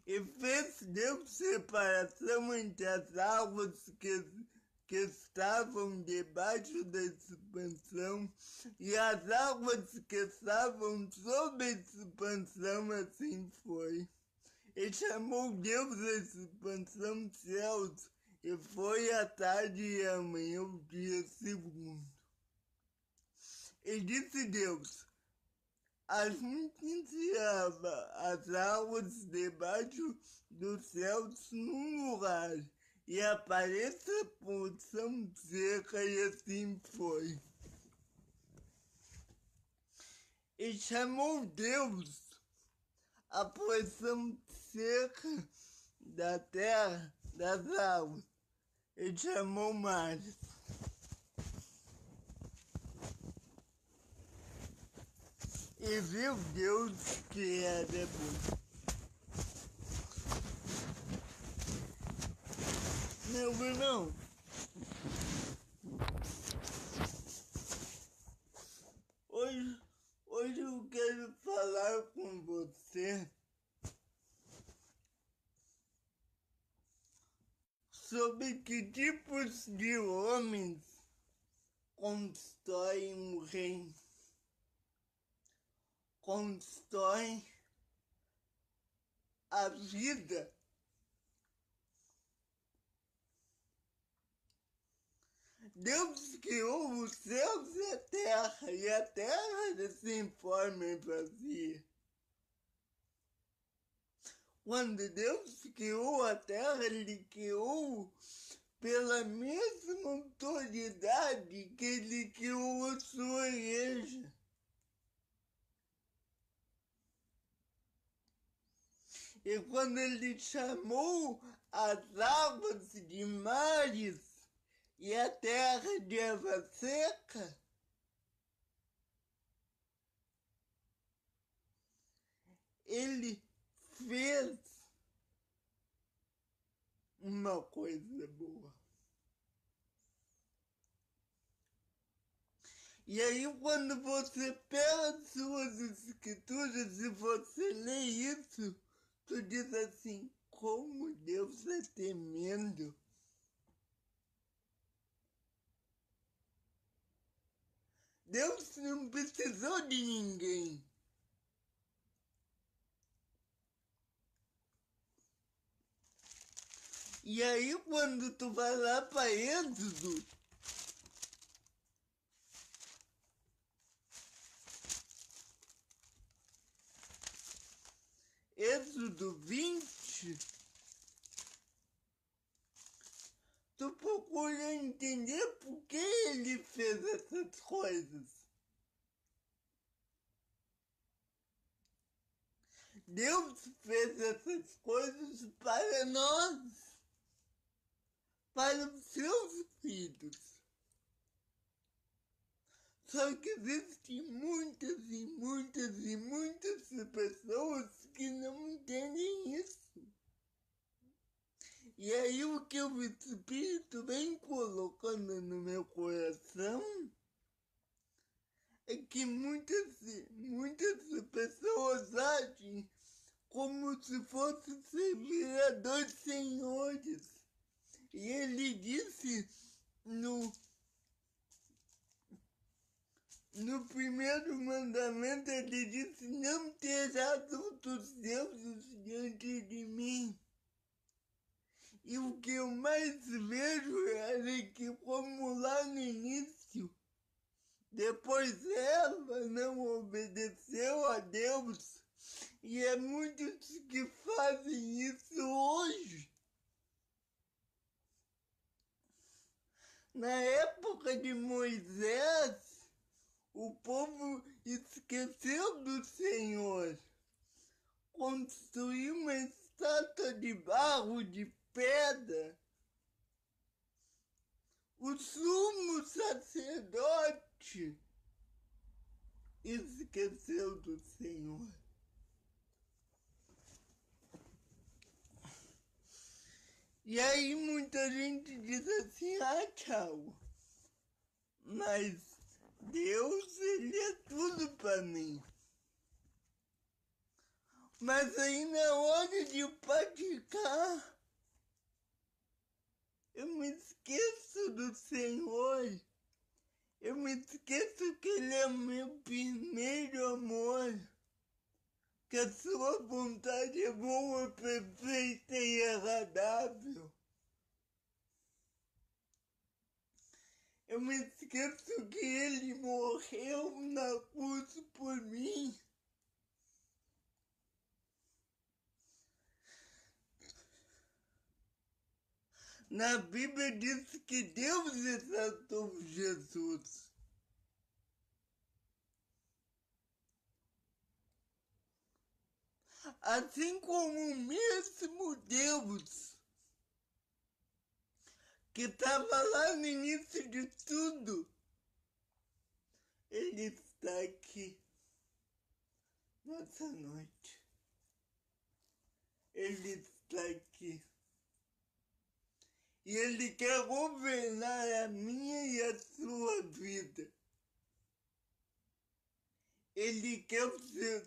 S1: E fez Deus separação entre as águas que, que estavam debaixo da expansão e as águas que estavam sob a expansão, assim foi. E chamou Deus a expansão dos céus, e foi a tarde e a manhã o dia segundo. E disse Deus, assenteava as águas debaixo dos céus num lugar, e apareça porção seca, e assim foi. E chamou Deus a porção seca da terra, das águas, e chamou mares. E viu Deus que era bom. Meu irmão, hoje, hoje eu quero falar com você sobre que tipos de homens constroem um reino, constroem a vida. Deus criou os céus e a terra, e a terra sem forma e vazia. Quando Deus criou a terra, Ele criou pela mesma autoridade que Ele criou a sua igreja. E quando Ele chamou as águas de mares e a terra de erva seca, Ele fez uma coisa boa. E aí quando você pega as suas escrituras e você lê isso, tu diz assim, como Deus é tremendo. Deus não precisou de ninguém. E aí quando tu vai lá para Êxodo, Êxodo 20, tu procura entender por que ele fez essas coisas. Deus fez essas coisas para nós para os seus filhos. Só que existem muitas e muitas e muitas pessoas que não entendem isso. E aí o que o Espírito vem colocando no meu coração é que muitas, muitas pessoas agem como se fossem servir a dois senhores. E ele disse no, no primeiro mandamento, ele disse, não terás outros deuses diante de mim. E o que eu mais vejo é que, como lá no início, depois ela não obedeceu a Deus. E é muitos que fazem isso hoje. Na época de Moisés, o povo esqueceu do Senhor. Construiu uma estátua de barro, de pedra. O sumo sacerdote esqueceu do Senhor. E aí muita gente diz assim, ah, tchau. Mas Deus, ele é tudo para mim. Mas aí na hora de praticar, eu me esqueço do Senhor. Eu me esqueço que Ele é meu primeiro amor que a sua vontade é boa, perfeita e agradável. Eu me esqueço que ele morreu na cruz por mim. Na Bíblia diz que Deus exaltou Jesus. Assim como o mesmo Deus que estava lá no início de tudo, Ele está aqui nessa noite. Ele está aqui. E Ele quer governar a minha e a sua vida. Ele quer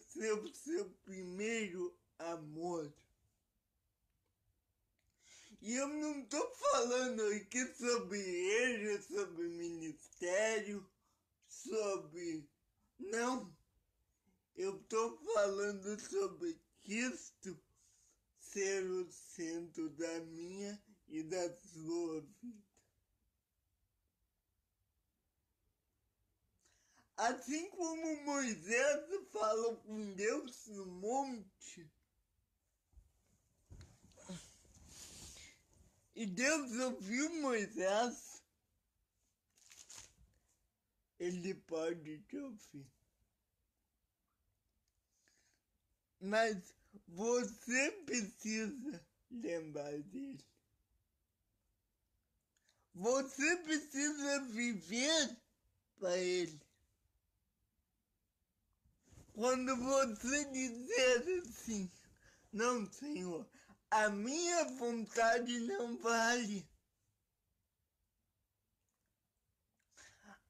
S1: ser, o seu primeiro amor. E eu não estou falando aqui sobre igreja, sobre ministério, sobre. Não. Eu estou falando sobre Cristo ser o centro da minha e da sua vida. Assim como Moisés falou com Deus no monte, e Deus ouviu Moisés, ele pode te ouvir. Mas você precisa lembrar dele. Você precisa viver para ele. Quando você dizer assim, não, Senhor, a minha vontade não vale.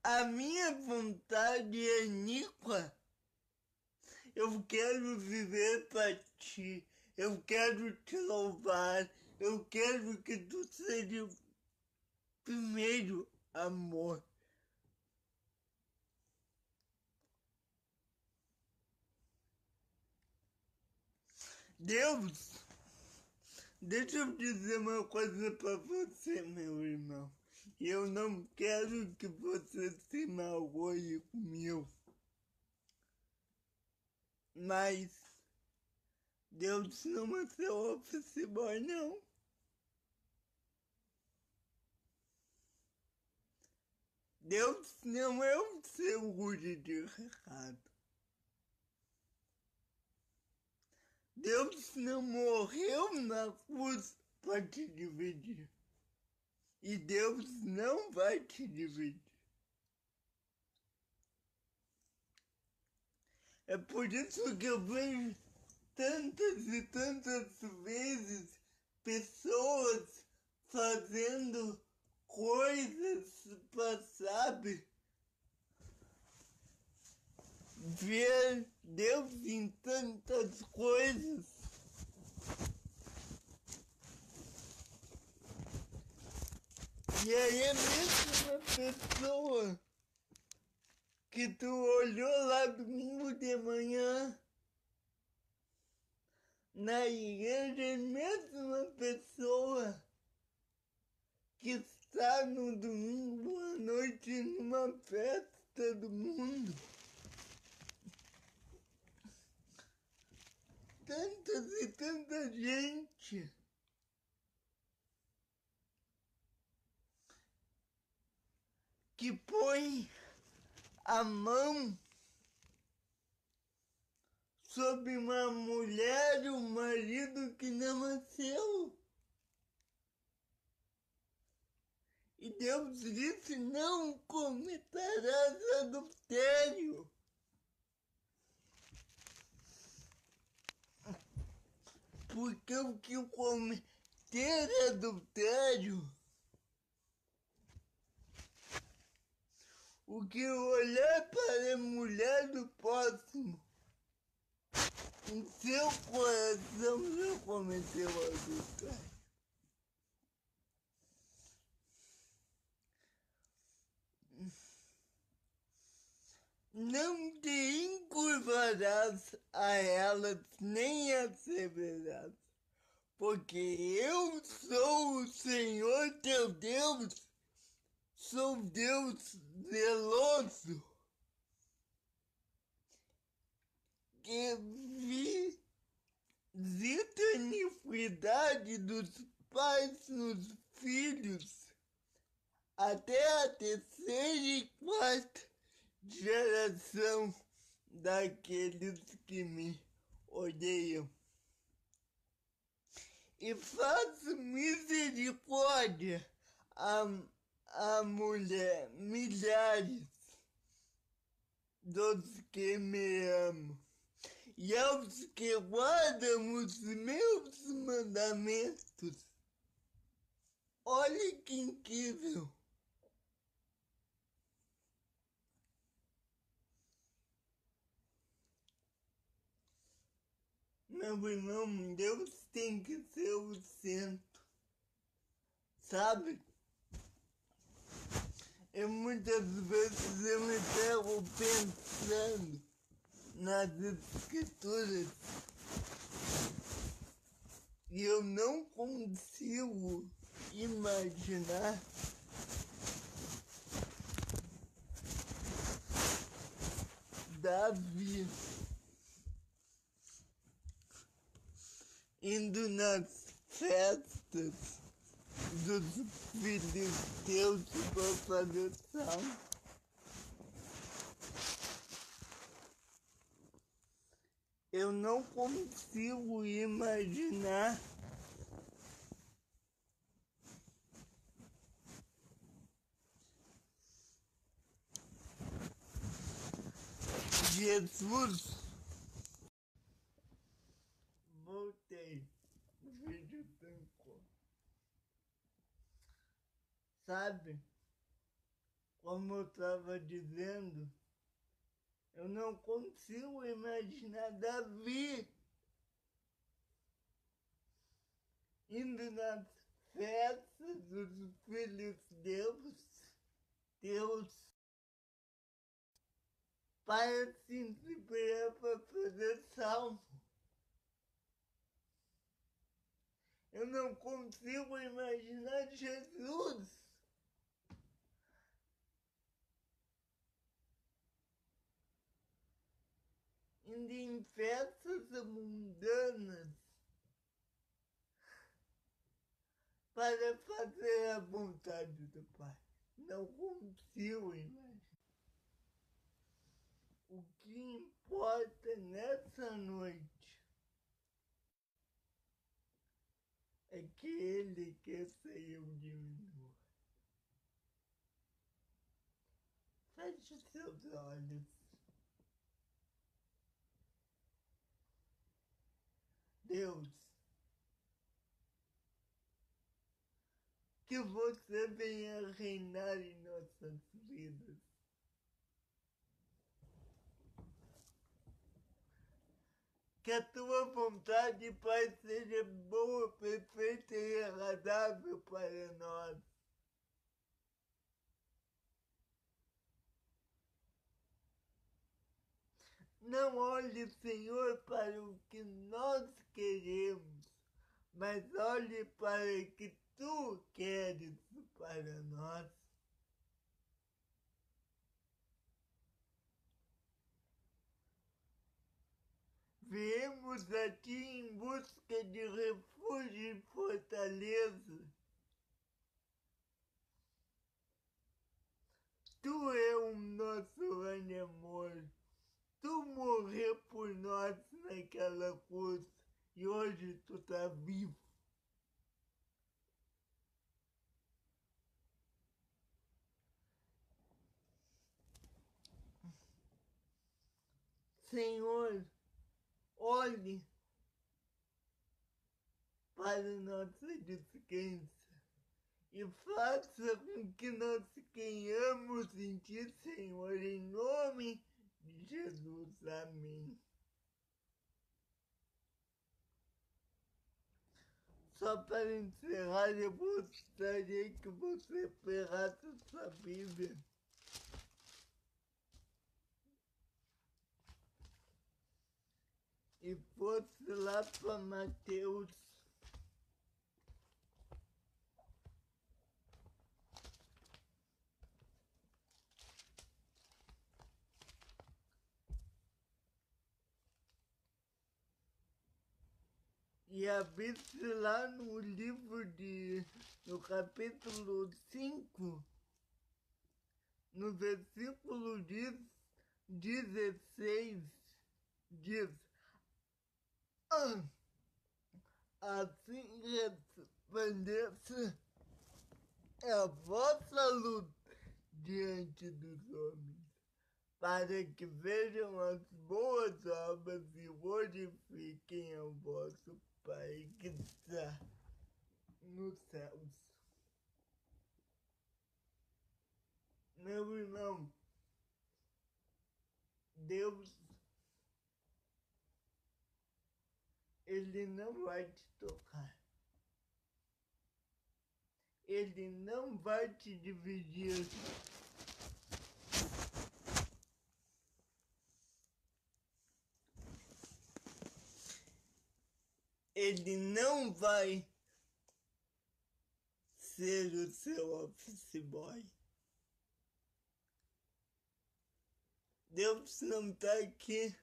S1: A minha vontade é iníqua. Eu quero viver para ti. Eu quero te louvar. Eu quero que tu seja o primeiro amor. Deus, deixa eu dizer uma coisa para você, meu irmão. Eu não quero que você se magoe comigo. Mas Deus não é seu office boy, não. Deus não é o seu guri de recado. Deus não morreu na cruz para te dividir. E Deus não vai te dividir. É por isso que eu vejo tantas e tantas vezes pessoas fazendo coisas para, sabe, ver Deus em tantas coisas. E aí a mesma pessoa que tu olhou lá domingo de manhã na igreja, é a mesma pessoa que está no domingo à noite numa festa do mundo. Tantas e tanta gente. Que põe a mão sobre uma mulher e um marido que não é seu. E Deus disse: não cometerás adultério. Porque o que cometer adultério, o que olhar para a mulher do próximo, em seu coração já cometeu adultério. Não te encurvarás a elas nem a severás, porque eu sou o Senhor teu Deus, sou Deus zeloso, que visita a iniquidade dos pais nos filhos, até a terceira e quarta geração daqueles que me odeiam. e faça misericórdia a, a mulher, milhares dos que me amam e aos que guardam os meus mandamentos. Olha que incrível! Meu irmão, Deus tem que ser o centro, sabe? E muitas vezes eu me pego pensando nas escrituras e eu não consigo imaginar Davi indo nas festas dos filisteus para fazer salmo. Eu não consigo imaginar Jesus. Sabe? Como eu estava dizendo, eu não consigo imaginar Davi indo nas festas dos filhos de Deus, Deus, para se inspirar para fazer salmo. Eu não consigo imaginar Jesus indo em festas mundanas para fazer a vontade do Pai. Não consigo imaginar. O que importa nessa noite é que Ele quer ser eu diminua. Feche seus olhos. Deus, que você venha reinar em nossas vidas. Que a tua vontade, Pai, seja boa, perfeita e agradável para nós. Não olhe, Senhor, para o que nós queremos, mas olhe para o que Tu queres para nós. Viemos a Ti em busca de refúgio e fortaleza. Tu é o nosso grande amor tu morreu por nós naquela cruz e hoje tu está vivo. Senhor, olhe para nossa descrença e faça com que nós tenhamos em Ti, Senhor, em nome Jesus. Amém. Só para encerrar, eu gostaria que você pegasse sua Bíblia. E fosse lá para Mateus E habite lá no livro de. no capítulo 5, no versículo 16, diz. Ah, assim resplandece a vossa luz diante dos homens, para que vejam as boas obras e glorifiquem o vosso Pai que está nos céus. Meu irmão, Deus, Ele não vai te tocar. Ele não vai te dividir. Ele não vai ser o seu office boy. Deus não está aqui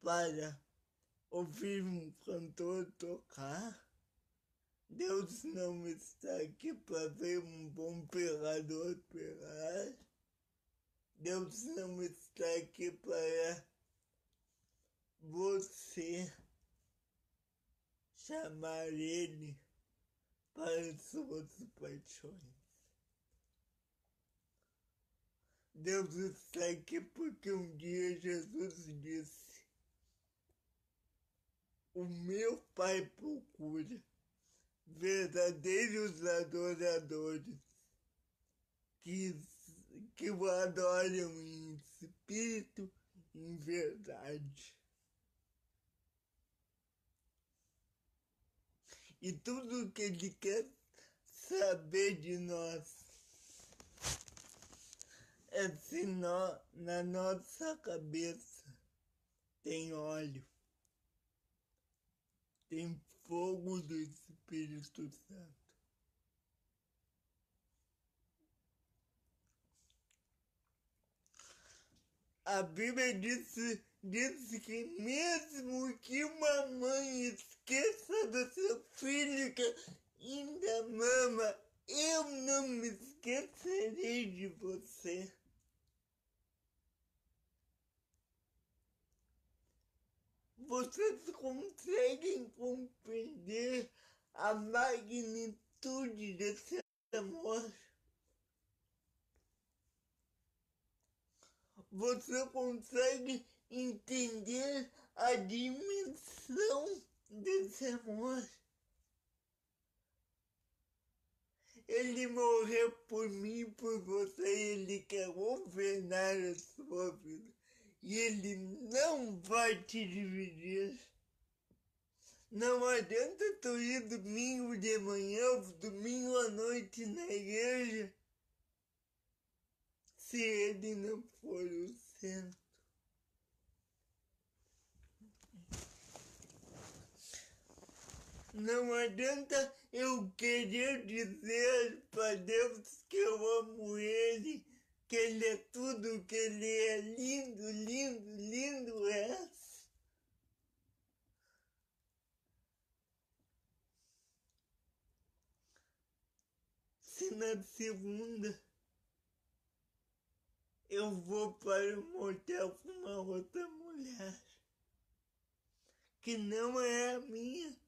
S1: para ouvir um cantor tocar. Deus não está aqui para ver um bom pegador pegar. Deus não está aqui para você chamar Ele para suas paixões. Deus está aqui porque um dia Jesus disse: O meu Pai procura verdadeiros adoradores que, que o adoram em espírito, em verdade. E tudo que ele quer saber de nós é se nós, na nossa cabeça tem óleo tem fogo do Espírito Santo. A Bíblia disse, disse que mesmo que uma mãe esqueça do seu filho que ainda mama, eu não me esquecerei de você. vocês conseguem compreender a magnitude desse amor? Você consegue entender a dimensão desse amor? Ele morreu por mim, por você, ele quer governar a sua vida e ele não vai te dividir. Não adianta tu ir domingo de manhã, domingo à noite na igreja, se ele não for o centro. Não adianta eu querer dizer para Deus que eu amo Ele que ele é tudo, que ele é lindo, lindo, lindo é. Se na segunda eu vou para o motel com uma outra mulher que não é a minha.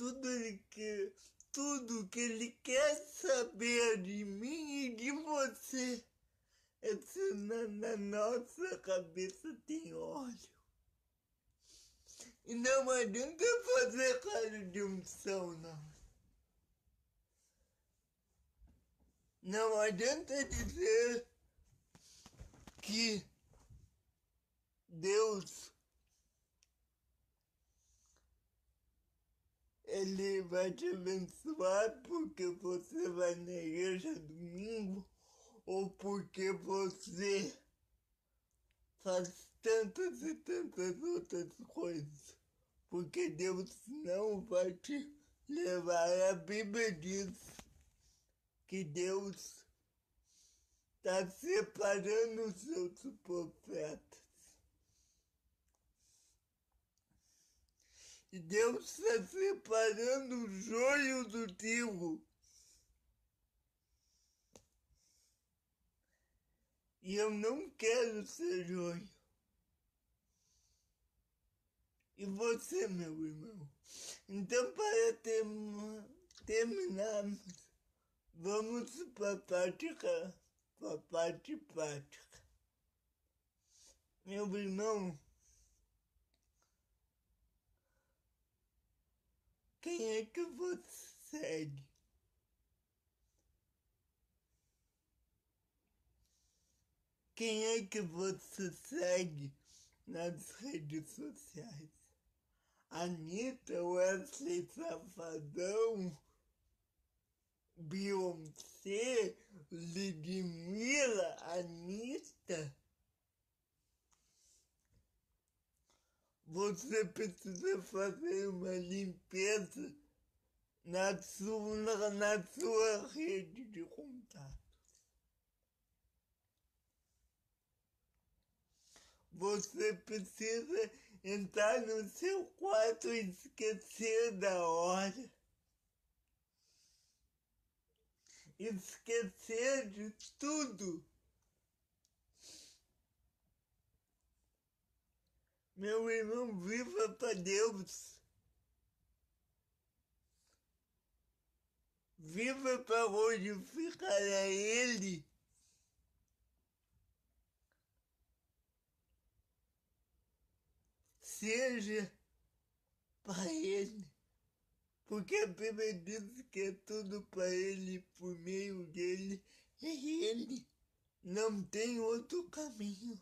S1: Tudo que tudo que ele quer saber de mim e de você. É se na, na nossa cabeça tem óleo. E não adianta fazer cara de unção, não. Não adianta dizer que Deus Ele vai te abençoar porque você vai na igreja domingo ou porque você faz tantas e tantas outras coisas. Porque Deus não vai te levar. A Bíblia diz que Deus está separando os seus profetas. E Deus está separando o joio do trigo. E eu não quero ser joio. E você, meu irmão? Então, para term terminarmos, vamos para a prática, para a parte prática. Meu irmão, quem é que você segue? Quem é que você segue nas redes sociais? Anitta, Wesley Safadão, Beyoncé, Ludmilla, Anitta. Você precisa fazer uma limpeza na sua, na sua rede de contatos. Você precisa entrar no seu quarto e esquecer da hora. Esquecer de tudo. Meu irmão, viva para Deus. Viva para glorificar a Ele. Seja para Ele. Porque a Bíblia diz que é tudo para Ele, por meio dele, é Ele. Não tem outro caminho.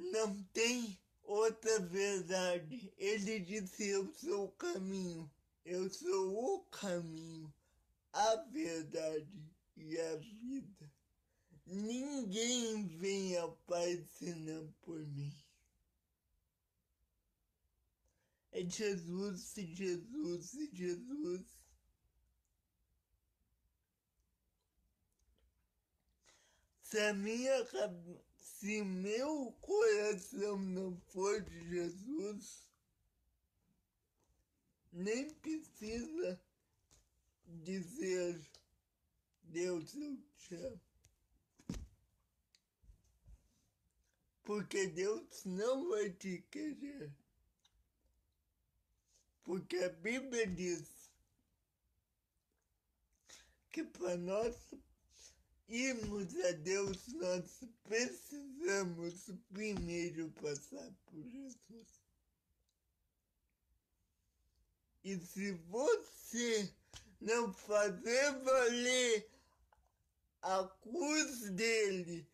S1: Não tem outra verdade. Ele disse: Eu sou o caminho, eu sou o caminho, a verdade e a vida. Ninguém vem ao Pai senão por mim. É Jesus, Jesus, Jesus. Se a minha se meu coração não for de Jesus, nem precisa dizer Deus eu te amo. Porque Deus não vai te querer. Porque a Bíblia diz que para nós irmos a Deus, nós precisamos primeiro passar por Jesus. E se você não fazer valer a cruz dele,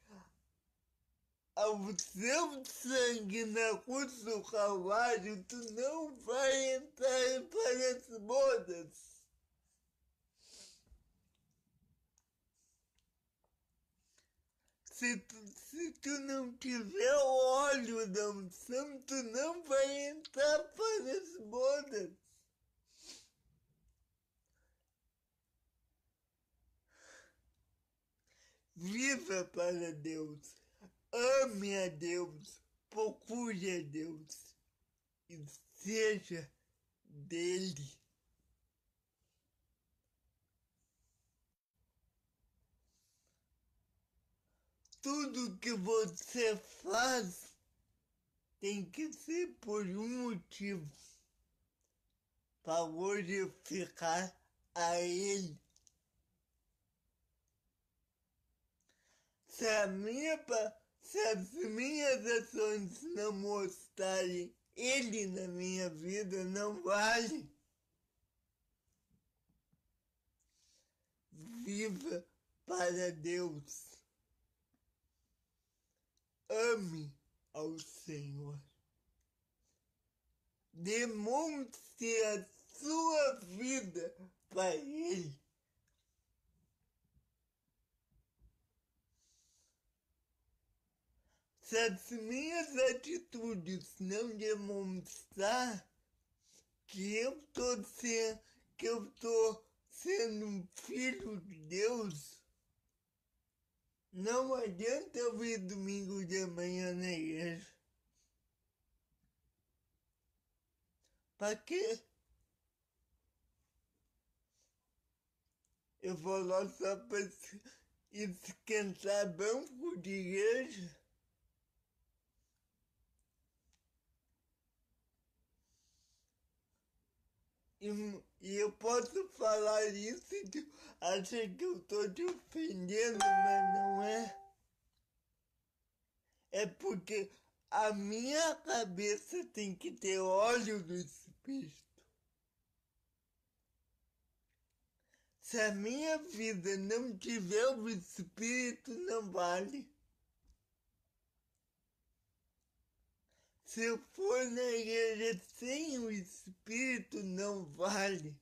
S1: ao seu sangue na cruz do Calvário, tu não vai entrar para as bodas. Se tu, se tu não tiver óleo da unção, tu não vai entrar para as bodas. Viva para Deus, ame a Deus, procure a Deus e seja dele. Tudo que você faz tem que ser por um motivo para glorificar a Ele. Se, a minha, se as minhas ações não mostrarem Ele na minha vida, não vale. Viva para Deus ame ao Senhor. Demonstre a sua vida para Ele. Se as minhas atitudes não demonstrar que eu estou sendo, sendo um filho de Deus, não adianta eu vir domingo de manhã na igreja. Para quê? Eu vou lá só para esquentar banco de igreja. E, e eu posso falar isso e tu acha que eu tô te ofendendo, mas não é. É porque a minha cabeça tem que ter óleo do Espírito. Se a minha vida não tiver o Espírito, não vale. Se eu for na igreja sem o Espírito, não vale.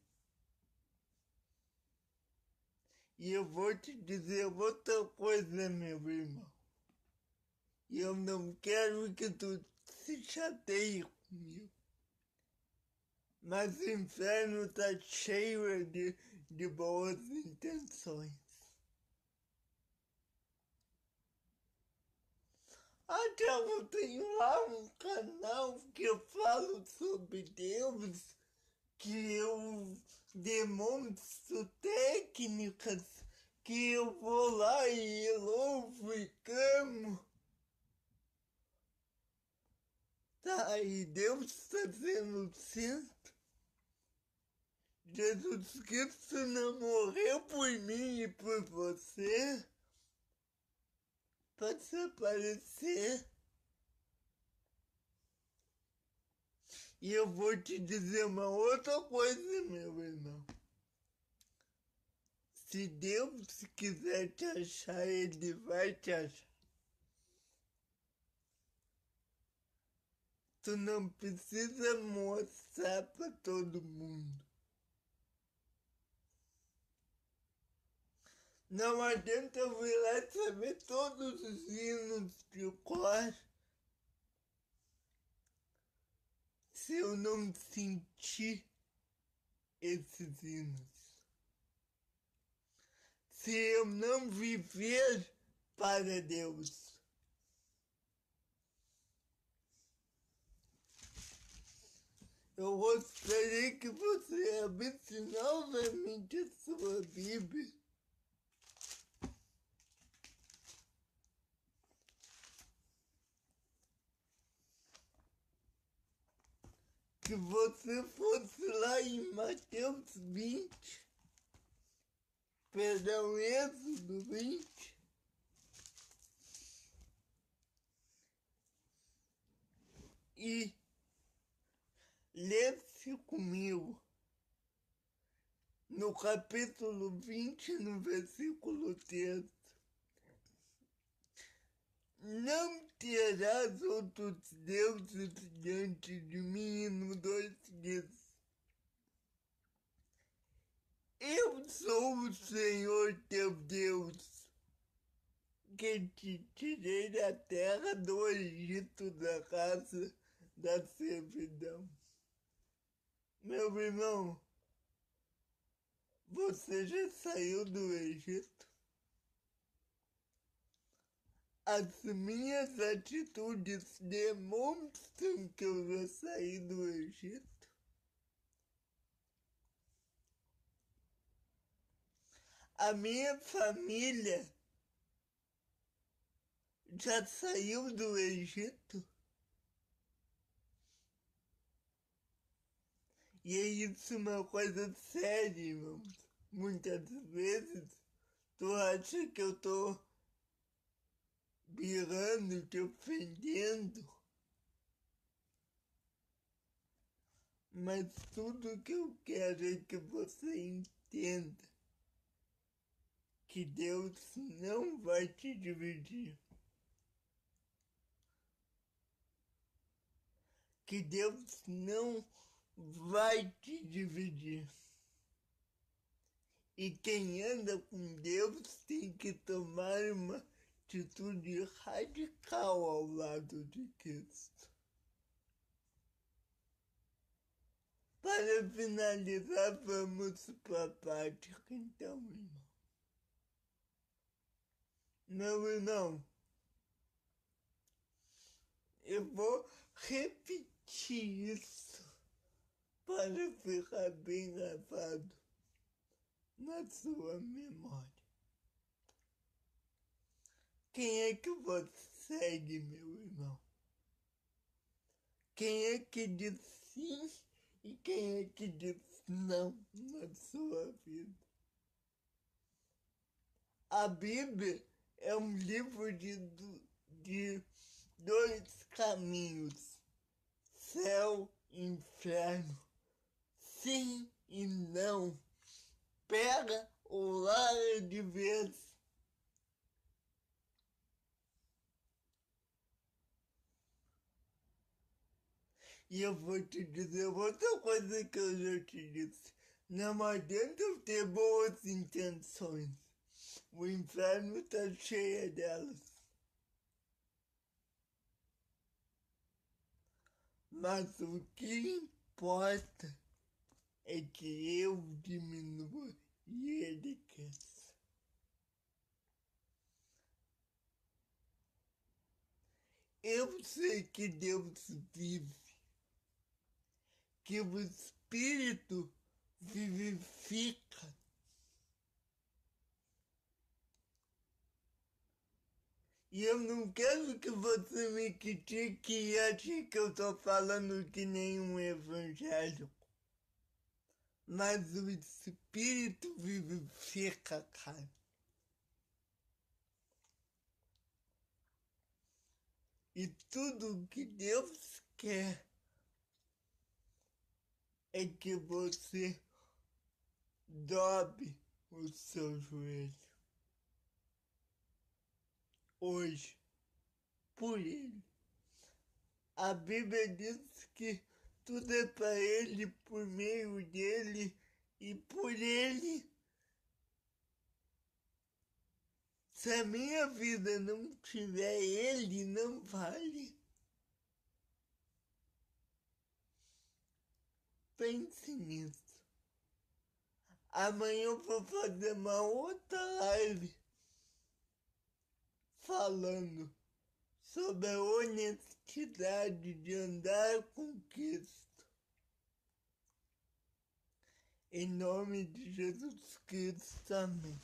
S1: E eu vou te dizer outra coisa, meu irmão. E eu não quero que tu se chateie comigo. Mas o inferno está cheio de, de boas intenções. Até eu tenho lá um canal que eu falo sobre Deus, que eu demonstro técnicas, que eu vou lá e louvo e clamo. Tá, e Deus está sendo centro. Jesus Cristo não morreu por mim e por você para desaparecer. E eu vou te dizer uma outra coisa, meu irmão. Se Deus quiser te achar, Ele vai te achar. Tu não precisa mostrar para todo mundo. Não adianta eu vir lá e saber todos os hinos de cor se eu não sentir esses hinos. Se eu não viver para Deus. Eu gostaria que você abrisse novamente a sua Bíblia. Que você fosse lá em Mateus 20, perdão, Êxodo 20, e lesse comigo. No capítulo 20, no versículo 3. Não terás outros deuses diante de mim no dois dias. Eu sou o Senhor teu Deus, que te tirei da terra do Egito, da casa da servidão. Meu irmão, você já saiu do Egito? As minhas atitudes demonstram que eu já saí do Egito. A minha família já saiu do Egito. E é isso uma coisa séria, irmãos. Muitas vezes tu acha que eu tô birando, te ofendendo. Mas tudo que eu quero é que você entenda que Deus não vai te dividir. Que Deus não vai te dividir. E quem anda com Deus tem que tomar uma atitude radical ao lado de Cristo. Para finalizar, vamos para a prática, então, irmão. Meu irmão, eu vou repetir isso para ficar bem gravado na sua memória. Quem é que você segue, meu irmão? Quem é que diz sim e quem é que diz não na sua vida. A Bíblia é um livro de, de dois caminhos, céu e inferno, sim e não. Pega o lado de vez. E eu vou te dizer outra coisa que eu já te disse. Não adianta ter boas intenções. O inferno está cheio delas. Mas o que importa é que eu diminua e ele cresça. Eu sei que Deus vive, que o Espírito vivifica. E eu não quero que você me critique e ache que eu tô falando que nem um evangélico. Mas o Espírito vivifica, cara. E tudo que Deus quer é que você dobre o seu joelho hoje por Ele. A Bíblia diz que tudo é para Ele, por meio dele e por Ele. Se a minha vida não tiver Ele, não vale. Pense nisso. Amanhã eu vou fazer uma outra live falando sobre a honestidade de andar com Cristo. Em nome de Jesus Cristo, amém.